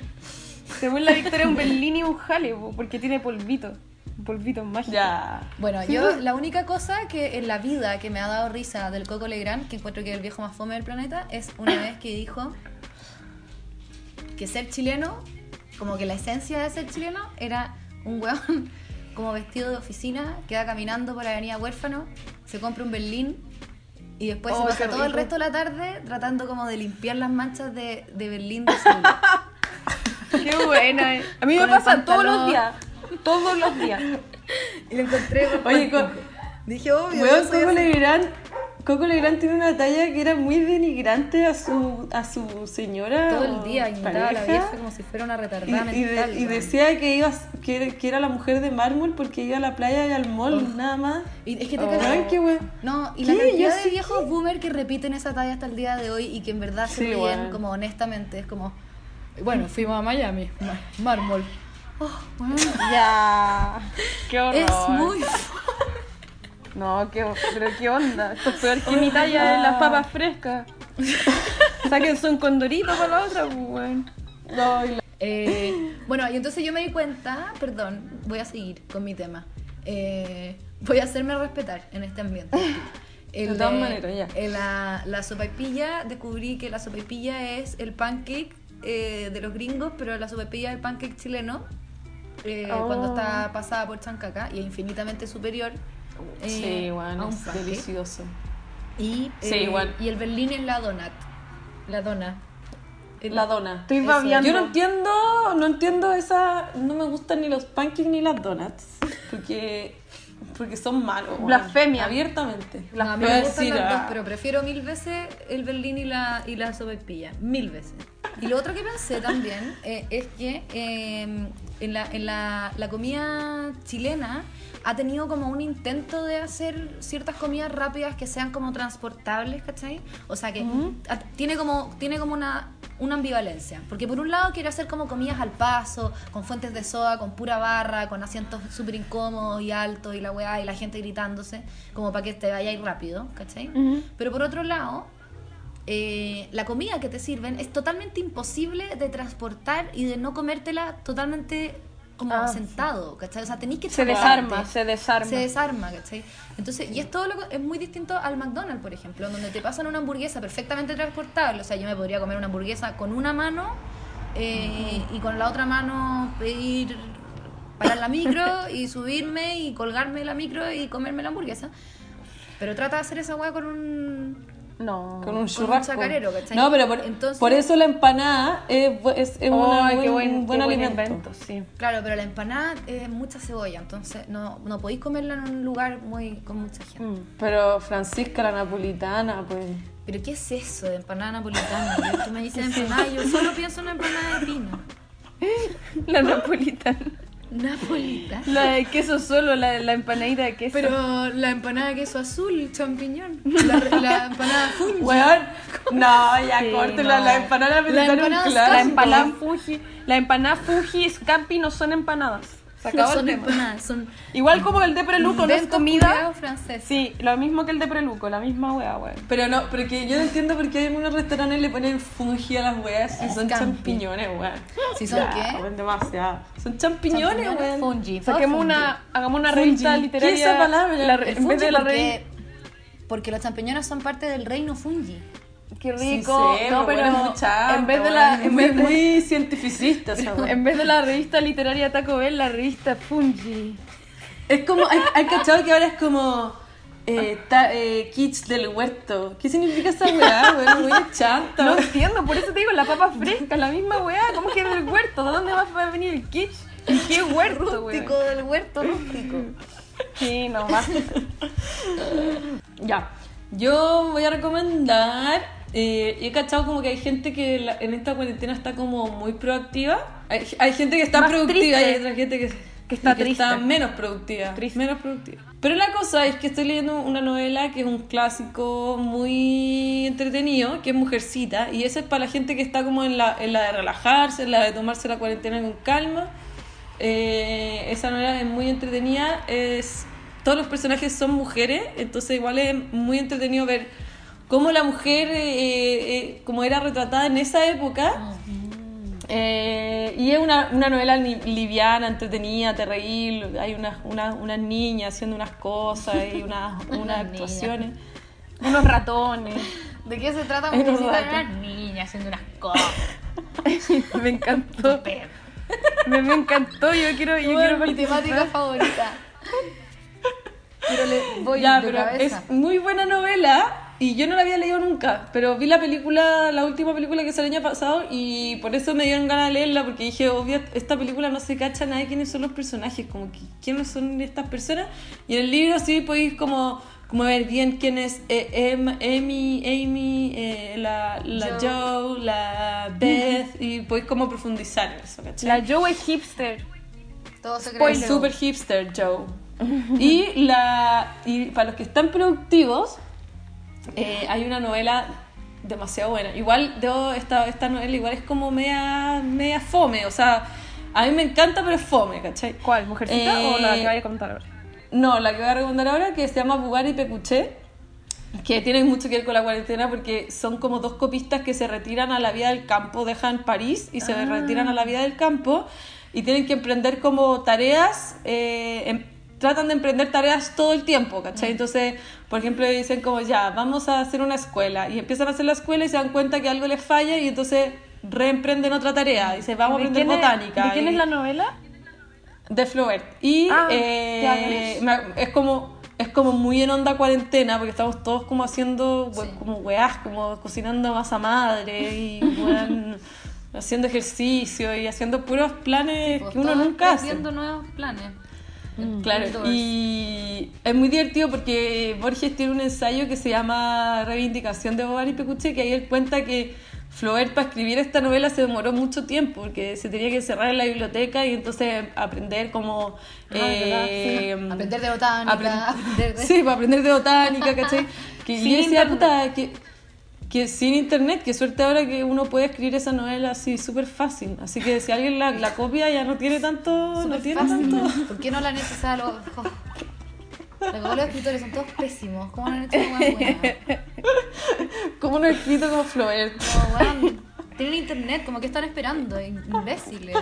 Según la Victoria, un Bellini es un jale, po, porque tiene polvito. Un polvito mágico. Ya. Bueno, yo la única cosa que en la vida que me ha dado risa del Coco Legrand, que encuentro que es el viejo más fome del planeta, es una vez que dijo que ser chileno, como que la esencia de ser chileno era un weón como vestido de oficina que va caminando por la avenida Huérfano, se compra un Berlín y después Oh, se pasa todo el resto de la tarde tratando como de limpiar las manchas de, de Berlín de azul. Qué buena. eh. A mí me Con pasa todos los días. Todos los días. y lo encontré Oye, co- Dije, obvio, Weón, yo soy. Legrand, Coco Legrand tiene una talla que era muy denigrante a su, a su señora. todo el día imitaba a la vieja como si fuera una retardada y mental. decía que, iba, que, que era la mujer de mármol porque iba a la playa y al mall, nada más. Y es que te Oh. cagas. Qué. No, y ¿Qué? la cantidad Yo de viejos boomer que repiten esa talla hasta el día de hoy y que en verdad se Sí, ríen como honestamente. Es como, bueno, fuimos a Miami, mármol. Oh, Ya. Qué horror. es muy... No, qué, pero qué onda. Esto es peor que mi talla de las papas frescas. Saquen son condorito para la otra, pues, weón. No, la- Eh, bueno, y entonces yo me di cuenta, perdón, voy a seguir con mi tema. Eh, voy a hacerme respetar en este ambiente. De todas maneras, ya. en la, la sopaipilla, descubrí que la sopaipilla es el pancake eh, de los gringos, pero la sopaipilla es el pancake chileno. eh, Oh. Cuando está pasada por chancaca y es infinitamente superior eh, Sí, a bueno, un es delicioso. Y, Sí, eh, igual. y el berlín es la donut. La dona. La dona. Estoy Eso. babeando. Yo no entiendo, no entiendo esa, no me gustan ni los pancakes ni las donuts, porque, porque son malos. Blasfemia. Abiertamente. No, a mí me gustan las dos, ah, pero prefiero mil veces el berlín y la, y la sopaipilla. Mil veces. Y lo otro que pensé también eh, es que eh, en, la, en la, la comida chilena ha tenido como un intento de hacer ciertas comidas rápidas que sean como transportables, ¿cachai? O sea que a- tiene como, tiene como una, una ambivalencia. Porque por un lado quiere hacer como comidas al paso, con fuentes de soda, con pura barra, con asientos súper incómodos y altos y la weá y la gente gritándose, como para que te vayáis rápido, ¿cachai? Ujú. Pero por otro lado, eh, la comida que te sirven es totalmente imposible de transportar y de no comértela totalmente como Ah, sentado, ¿cachai? O sea, tenéis que Se desarma, se desarma. Se desarma, ¿cachai? Entonces, y es todo lo es muy distinto al McDonald's, por ejemplo, donde te pasan una hamburguesa perfectamente transportable. O sea, yo me podría comer una hamburguesa con una mano eh, y con la otra mano pedir parar la micro y subirme y colgarme la micro y comerme la hamburguesa. Pero trata de hacer esa weá con un No. Con un Con un churrasco. chacarero, ¿cachai? No, pero por, Entonces- por eso la empanada es, es, es una Ay, buen, buen, buen qué buen alimento. invento, sí. Claro, pero la empanada es mucha cebolla, entonces no, no podéis comerla en un lugar muy con mucha gente. Mm. Pero Francisca, la napolitana, pues. ¿Pero qué es eso de empanada napolitana? Tú me dices empanada, yo solo pienso en una empanada de pino. La napolitana. Napolitana. La de queso solo, la, la empanadita de queso. Pero la empanada de queso azul, champiñón. La, la empanada fungi. Weón, no, ya Sí, córtela, no. la empanada un empanada la empanada Fuji, la empanada Fuji y Scampi no son empanadas. Se No acabó el son tema. empanadas, son Igual como el de Preluco no es comida. franceses. Sí, lo mismo que el de Preluco, la misma wea, wea. Pero no, porque yo no entiendo por qué algunos restaurantes le ponen fungi a las weas y son Scampi. champiñones, weón. ¿Sí son Ya, qué? weón, demasiado. Son champiñones, weón. Fungi. Saquemos una, hagamos una Fungi. revista ¿Qué es literaria. esa palabra? la- El en Fungi vez de la porque, porque los champiñones son parte del reino fungi. Qué Sí rico. sé, no, pero weón, es muy chato, en vez de la, Es en muy, vez de, muy cientificista en vez de la revista literaria Taco Bell, la revista Fungi. Es como, hay, hay cachado que ahora es como eh, ta- eh, kits del huerto. ¿Qué significa esa weá, weón? Muy chanta. No entiendo, por eso te digo, la papa fresca, la misma weá. ¿Cómo que del huerto? ¿De dónde va a venir el kitsch? ¿En qué huerto, Rústico weá? del huerto rústico. Sí, no, basta. Ya. Yo voy a recomendar. Eh, he cachado como que hay gente que la- en esta cuarentena está como muy proactiva. Hay, hay gente que está Más productiva y hay otra gente que, Que está triste. menos productiva. Triste. Menos productiva. Pero la cosa es que estoy leyendo una novela que es un clásico muy entretenido, que es Mujercita. Y esa es para la gente que está como en la, en la de relajarse, en la de tomarse la cuarentena con calma. Eh, esa novela es muy entretenida. Es, todos los personajes son mujeres, entonces igual es muy entretenido ver cómo la mujer, eh, eh, como era retratada en esa época. Eh, y es una, una novela li- liviana, entretenida, te. Hay unas, unas, unas niñas haciendo unas cosas y unas, unas niñas. actuaciones. Unos ratones. ¿De qué se trata? Ay, no, Mujercita? rato. De una niña haciendo unas cosas. Me encantó. Me, me encantó, yo quiero, yo quiero mi temática favorita. Pero le voy Ya, de pero cabeza. es muy buena novela y yo no la había leído nunca, pero vi la película, la última película que salió el año pasado y por eso me dieron ganas de leerla porque dije, obvio, esta película no se cacha nadie quiénes son los personajes, como que quiénes son estas personas y en el libro sí podéis como como ver bien quién es eh, Em- Amy, Amy, eh, la, la Joe. Joe, la Beth y podéis como profundizar en eso, ¿cachai? La Joe es hipster. Todo se cree. Super hipster Joe. y, la, y para los que están productivos, eh, hay una novela demasiado buena. Igual, debo, esta, esta novela igual es como media, media fome. O sea, a mí me encanta, pero es fome, ¿cachai? ¿Cuál? ¿Mujercita Eh, o la que vaya a contar ahora? No, la que voy a recomendar ahora, que se llama Bugari Pecuché, que tiene mucho que ver con la cuarentena porque son como dos copistas que se retiran a la vida del campo, dejan París y se retiran a la vida del campo y tienen que emprender como tareas, eh, tratan de emprender tareas todo el tiempo, ¿cachai? Entonces, por ejemplo, dicen como ya, vamos a hacer una escuela y empiezan a hacer la escuela y se dan cuenta que algo les falla y entonces reemprenden otra tarea, dicen vamos a ¿De aprender es- botánica. ¿De quién y- es la novela? de Flaubert. Y Ah, eh, es como es como muy en onda cuarentena porque estamos todos como haciendo como weás, como cocinando masa madre y haciendo ejercicio y haciendo puros planes Pues que uno nunca hace. viendo nuevos planes. Claro, Outdoors. y es muy divertido porque Borges tiene un ensayo que se llama Reivindicación de Bobar y Pecuche, que ahí él cuenta que Flaubert para escribir esta novela se demoró mucho tiempo porque se tenía que cerrar en la biblioteca y entonces aprender como... eh, Aprender de botánica, apren- aprender de- Sí, para aprender de botánica, ¿cachai? Que Sin yo decía, puta, que, que sin internet, que suerte ahora que uno puede escribir esa novela así súper fácil. Así que si alguien la, la copia ya no tiene tanto... no tiene fácil. tanto... ¿Por qué no la han hecho? Sea, los, los, escritores son todos pésimos. ¿Cómo no han hecho una buena? Como no he escrito como Flaubert. No, weón. Tienen internet, como que están esperando, imbéciles.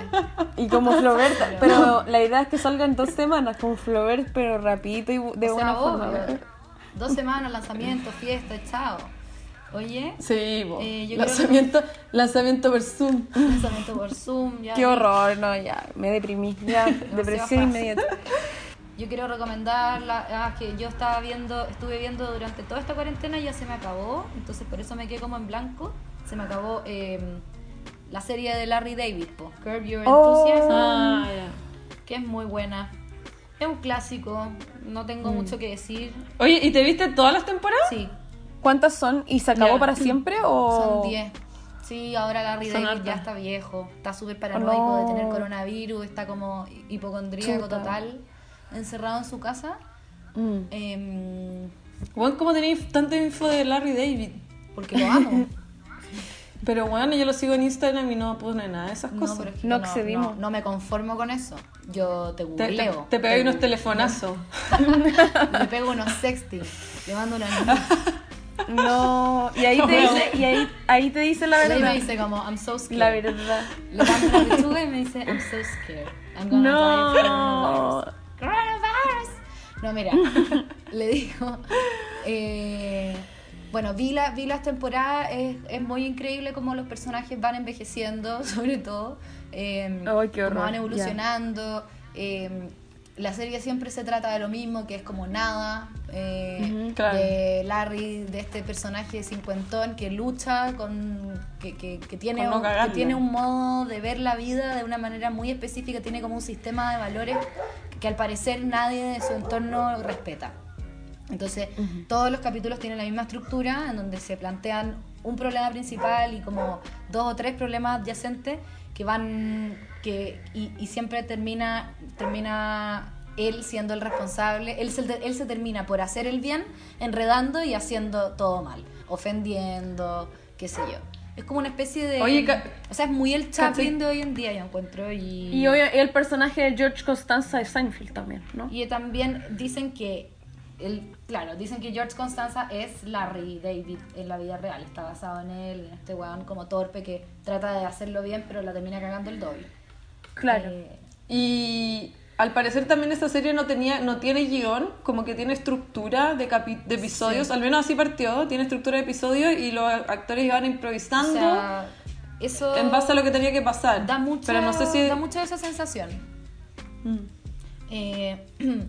Y como Flaubert, pero la idea es que salgan dos semanas con Flaubert, pero rapidito y de O una sea, forma. obvio. Dos semanas, lanzamiento, fiesta, chao. Oye, Sí. Eh, yo creo lanzamiento, lanzamiento por Zoom. lanzamiento por Zoom. Ya Qué horror, no, ya, me deprimí, ya, depresión inmediata. Yo quiero recomendar la ah, que yo estaba viendo, estuve viendo durante toda esta cuarentena y ya se me acabó, entonces por eso me quedé como en blanco. Se me acabó eh, la serie de Larry David, po, Curb Your Oh. Enthusiasm, Ah, ya. que es muy buena. Es un clásico, no tengo Mm. mucho que decir. Oye, ¿y te viste todas las temporadas? Sí, ¿Cuántas son? ¿Y se acabó para siempre o...? son 10. Sí, ahora Larry Son David ya está viejo, está súper paranoico no. de tener coronavirus, está como hipocondríaco Chuta. total, encerrado en su casa. Mm. Em, Bueno, ¿cómo tenéis tanta info de Larry David? porque lo amo. Pero bueno, yo lo sigo en Instagram y no pone nada de esas No, cosas. pero es que No accedimos. No, no me conformo con eso. Yo te te, te, googleo. te pegáis unos telefonazos. Le pego unos sexting. Le mando una. No, y ahí te dice, y ahí, ahí te dice la Y ahí me verdad. dice como, I'm so scared. La verdad. Le mando una lechuga y me dice, I'm so scared. I'm gonna die of No. coronavirus. Coronavirus. No, mira, le digo, eh, bueno, vi, la, vi las temporadas, es, es muy increíble cómo los personajes van envejeciendo, sobre todo, eh, Ay, qué cómo horror, van evolucionando. eh, la serie siempre se trata de lo mismo, que es como nada, eh, claro. de Larry, de este personaje cincuentón que lucha con, que, que, que tiene, no un- que tiene un modo de ver la vida de una manera muy específica, tiene como un sistema de valores que al parecer nadie de su entorno respeta. Entonces, todos los capítulos tienen la misma estructura, en donde se plantean un problema principal y como dos o tres problemas adyacentes que van que y, y siempre termina termina él siendo el responsable, él se, él se termina por hacer el bien, enredando y haciendo todo mal, ofendiendo, qué sé yo. Es como una especie de... Oye, o sea, es muy el Chaplin de hoy en día, yo encuentro. Y, Y hoy el personaje de George Costanza de Seinfeld también, ¿no? y también dicen que, el, claro, dicen que George Constanza es Larry David en la vida real. Está basado en él, en este weón como torpe que trata de hacerlo bien, pero la termina cagando el doble. Claro. Eh, Y al parecer también esta serie no tenía no tiene guion, como que tiene estructura de, capi- de episodios, Sí. al menos así partió, tiene estructura de episodios y los actores iban o improvisando sea, eso en base a lo que tenía que pasar. da mucha, Pero no sé si... da mucha esa sensación. Mm. Eh,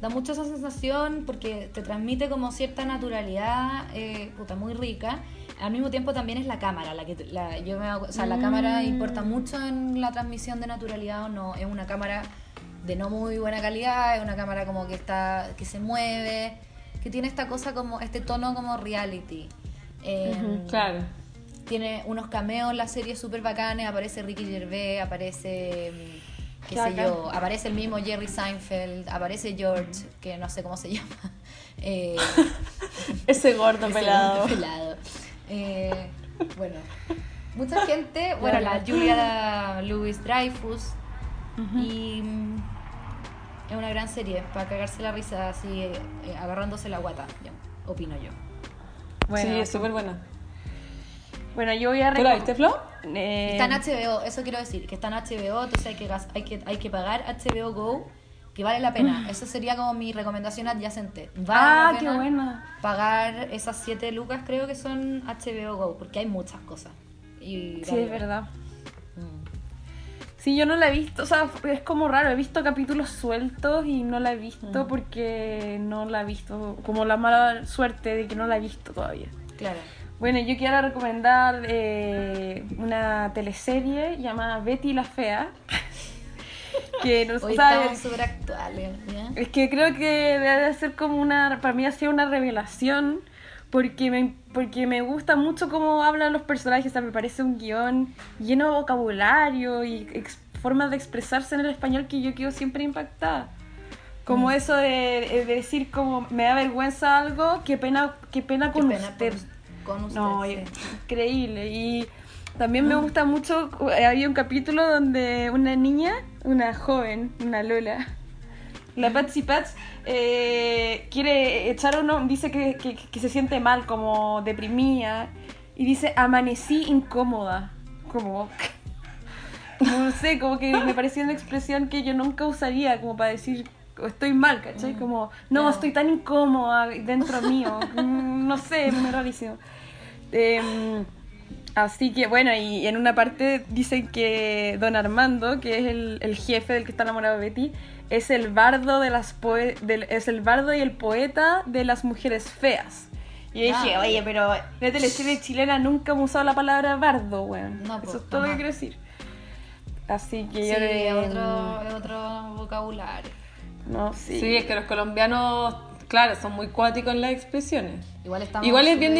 da mucha esa sensación porque te transmite como cierta naturalidad, eh, puta, muy rica. Al mismo tiempo también es la cámara, la que la, yo me, o sea, la cámara importa mucho en la transmisión de naturalidad o no. Es una cámara de no muy buena calidad, es una cámara como que está, que se mueve, que tiene esta cosa como, este tono como reality. Eh, Claro. tiene unos cameos la serie súper bacanes, aparece Ricky Gervais, aparece, mm, qué sé yo, aparece el mismo Jerry Seinfeld, aparece George, que no sé cómo se llama. Eh, Ese gordo ese pelado. Eh, bueno, mucha gente, bueno, la Julia Louis Dreyfus, y mm, es una gran serie para cagarse la risa así, eh, eh, agarrándose la guata, yo, opino yo. Bueno, sí, es súper buena. Bueno, yo voy a ¿Tú la viste, Flo? Eh, Está en HBO, eso quiero decir, que está en HBO, entonces hay que, hay que, hay que pagar HBO Go, que vale la pena. Eso sería como mi recomendación adyacente. Vale Ah, la qué buena. Pagar esas 7 lucas, creo que son HBO Go, porque hay muchas cosas. Y Sí, es verdad. Mm. Sí, yo no la he visto, o sea, es como raro, he visto capítulos sueltos y no la he visto Mm. porque no la he visto, como la mala suerte de que no la he visto todavía. Claro. Bueno, yo quiero recomendar eh, una teleserie llamada Betty la Fea. que no Hoy estamos súper actuales. ¿ya? Es que creo que debe ser como una, para mí ha sido una revelación, porque me, porque me gusta mucho cómo hablan los personajes, o sea, me parece un guion lleno de vocabulario y ex- formas de expresarse en el español que yo quedo siempre impactada. Como eso de, de decir como me da vergüenza algo, qué pena, qué pena Qué con pena usted. Con, No, increíble. Y también me gusta mucho, eh, había un capítulo donde una niña, una joven, una Lola, la Patsy Pats, eh, quiere echar uno, dice que, que- que se siente mal, como deprimida, y dice, amanecí incómoda. como... No sé, como que me parecía una expresión que yo nunca usaría como para decir estoy mal, ¿cachai? Como, no, estoy tan incómoda dentro mío. Mm, No sé, es rarísimo. Em, así que bueno, y en una parte dicen que Don Armando, que es el, el jefe del que está enamorado de Betty, es el bardo de las poe- del- es el bardo y el poeta de las mujeres feas. Y yo dije, oye, pero la teleserie chilena nunca hemos usado la palabra bardo, weón. No, po, Eso es todo lo que quiero decir. Así que Sí, yo de- otro, es otro vocabulario. No, sí. Sí, es que los colombianos, claro, son muy cuáticos en las expresiones. Igual estamos Igual es bien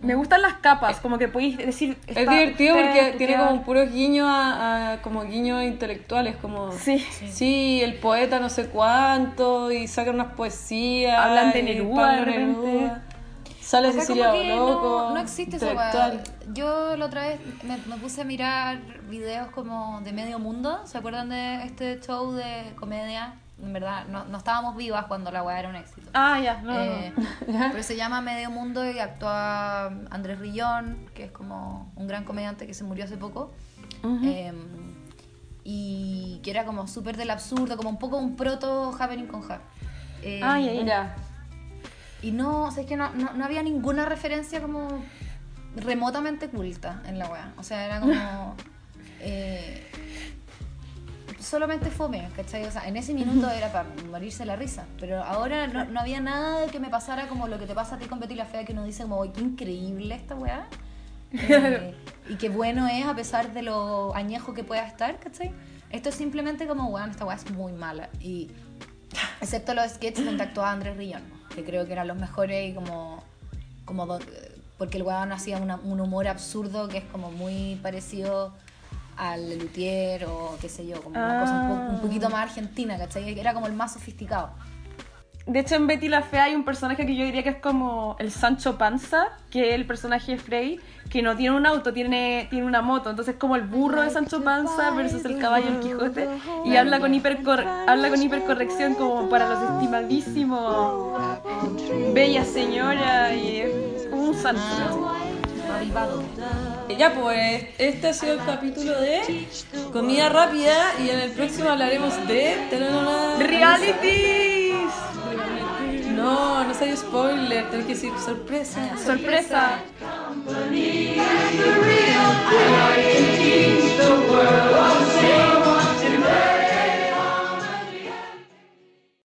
Me gustan las capas, como que podéis decir. es divertido porque tiene como puros guiños a, a- como guiños intelectuales, como Sí. sí, el poeta no sé cuánto y sacan unas poesías. Hablan de Neruda de. Neruda. Sale Acá Cecilia como que Loco. no, no existe esa weá. Yo la otra vez me, me puse a mirar videos como de medio mundo. ¿Se acuerdan de este show de comedia? En verdad, no, no estábamos vivas cuando la weá era un éxito. Ah, ya, no, no, Eh, no. pero se llama Medio Mundo y actúa Andrés Rillón, que es como un gran comediante que se murió hace poco. Eh, y que era como súper del absurdo, como un poco un proto Happening con Ja. Eh, Ah, ya, ya. Ya. y no, o sea, es que no, no, no había ninguna referencia como remotamente culta en la weá. O sea, era como. eh, solamente fome, ¿cachai? O sea, en ese minuto era para morirse la risa. Pero ahora no, no había nada que me pasara como lo que te pasa a ti con Betty la Fea, que uno dice como, "Uy, qué increíble esta weá. Eh, y qué bueno es a pesar de lo añejo que pueda estar, ¿cachai? Esto es simplemente como, weón, esta weá es muy mala. Y excepto los sketches donde actuaba Andrés Rillón, que creo que eran los mejores y como, como porque el weón hacía una- un humor absurdo que es como muy parecido al Lelutier o qué sé yo, como una cosa un, po- un poquito más argentina, ¿cachai? Era como el más sofisticado. De hecho, en Betty la Fea hay un personaje que yo diría que es como el Sancho Panza, que es el personaje de Frey, que no tiene un auto, tiene, tiene una moto. Entonces, como el burro de Sancho Panza versus el caballo del Quijote. Y habla con, hipercor habla con hipercorrección como para los estimadísimos. Bella señora, y es un santo avivado. Eh, ya, pues, este ha sido el capítulo de Comida Rápida y en el próximo hablaremos de... ¡Realities! No, no soy spoiler, tengo que decir sorpresa. ¡Sorpresa! sorpresa.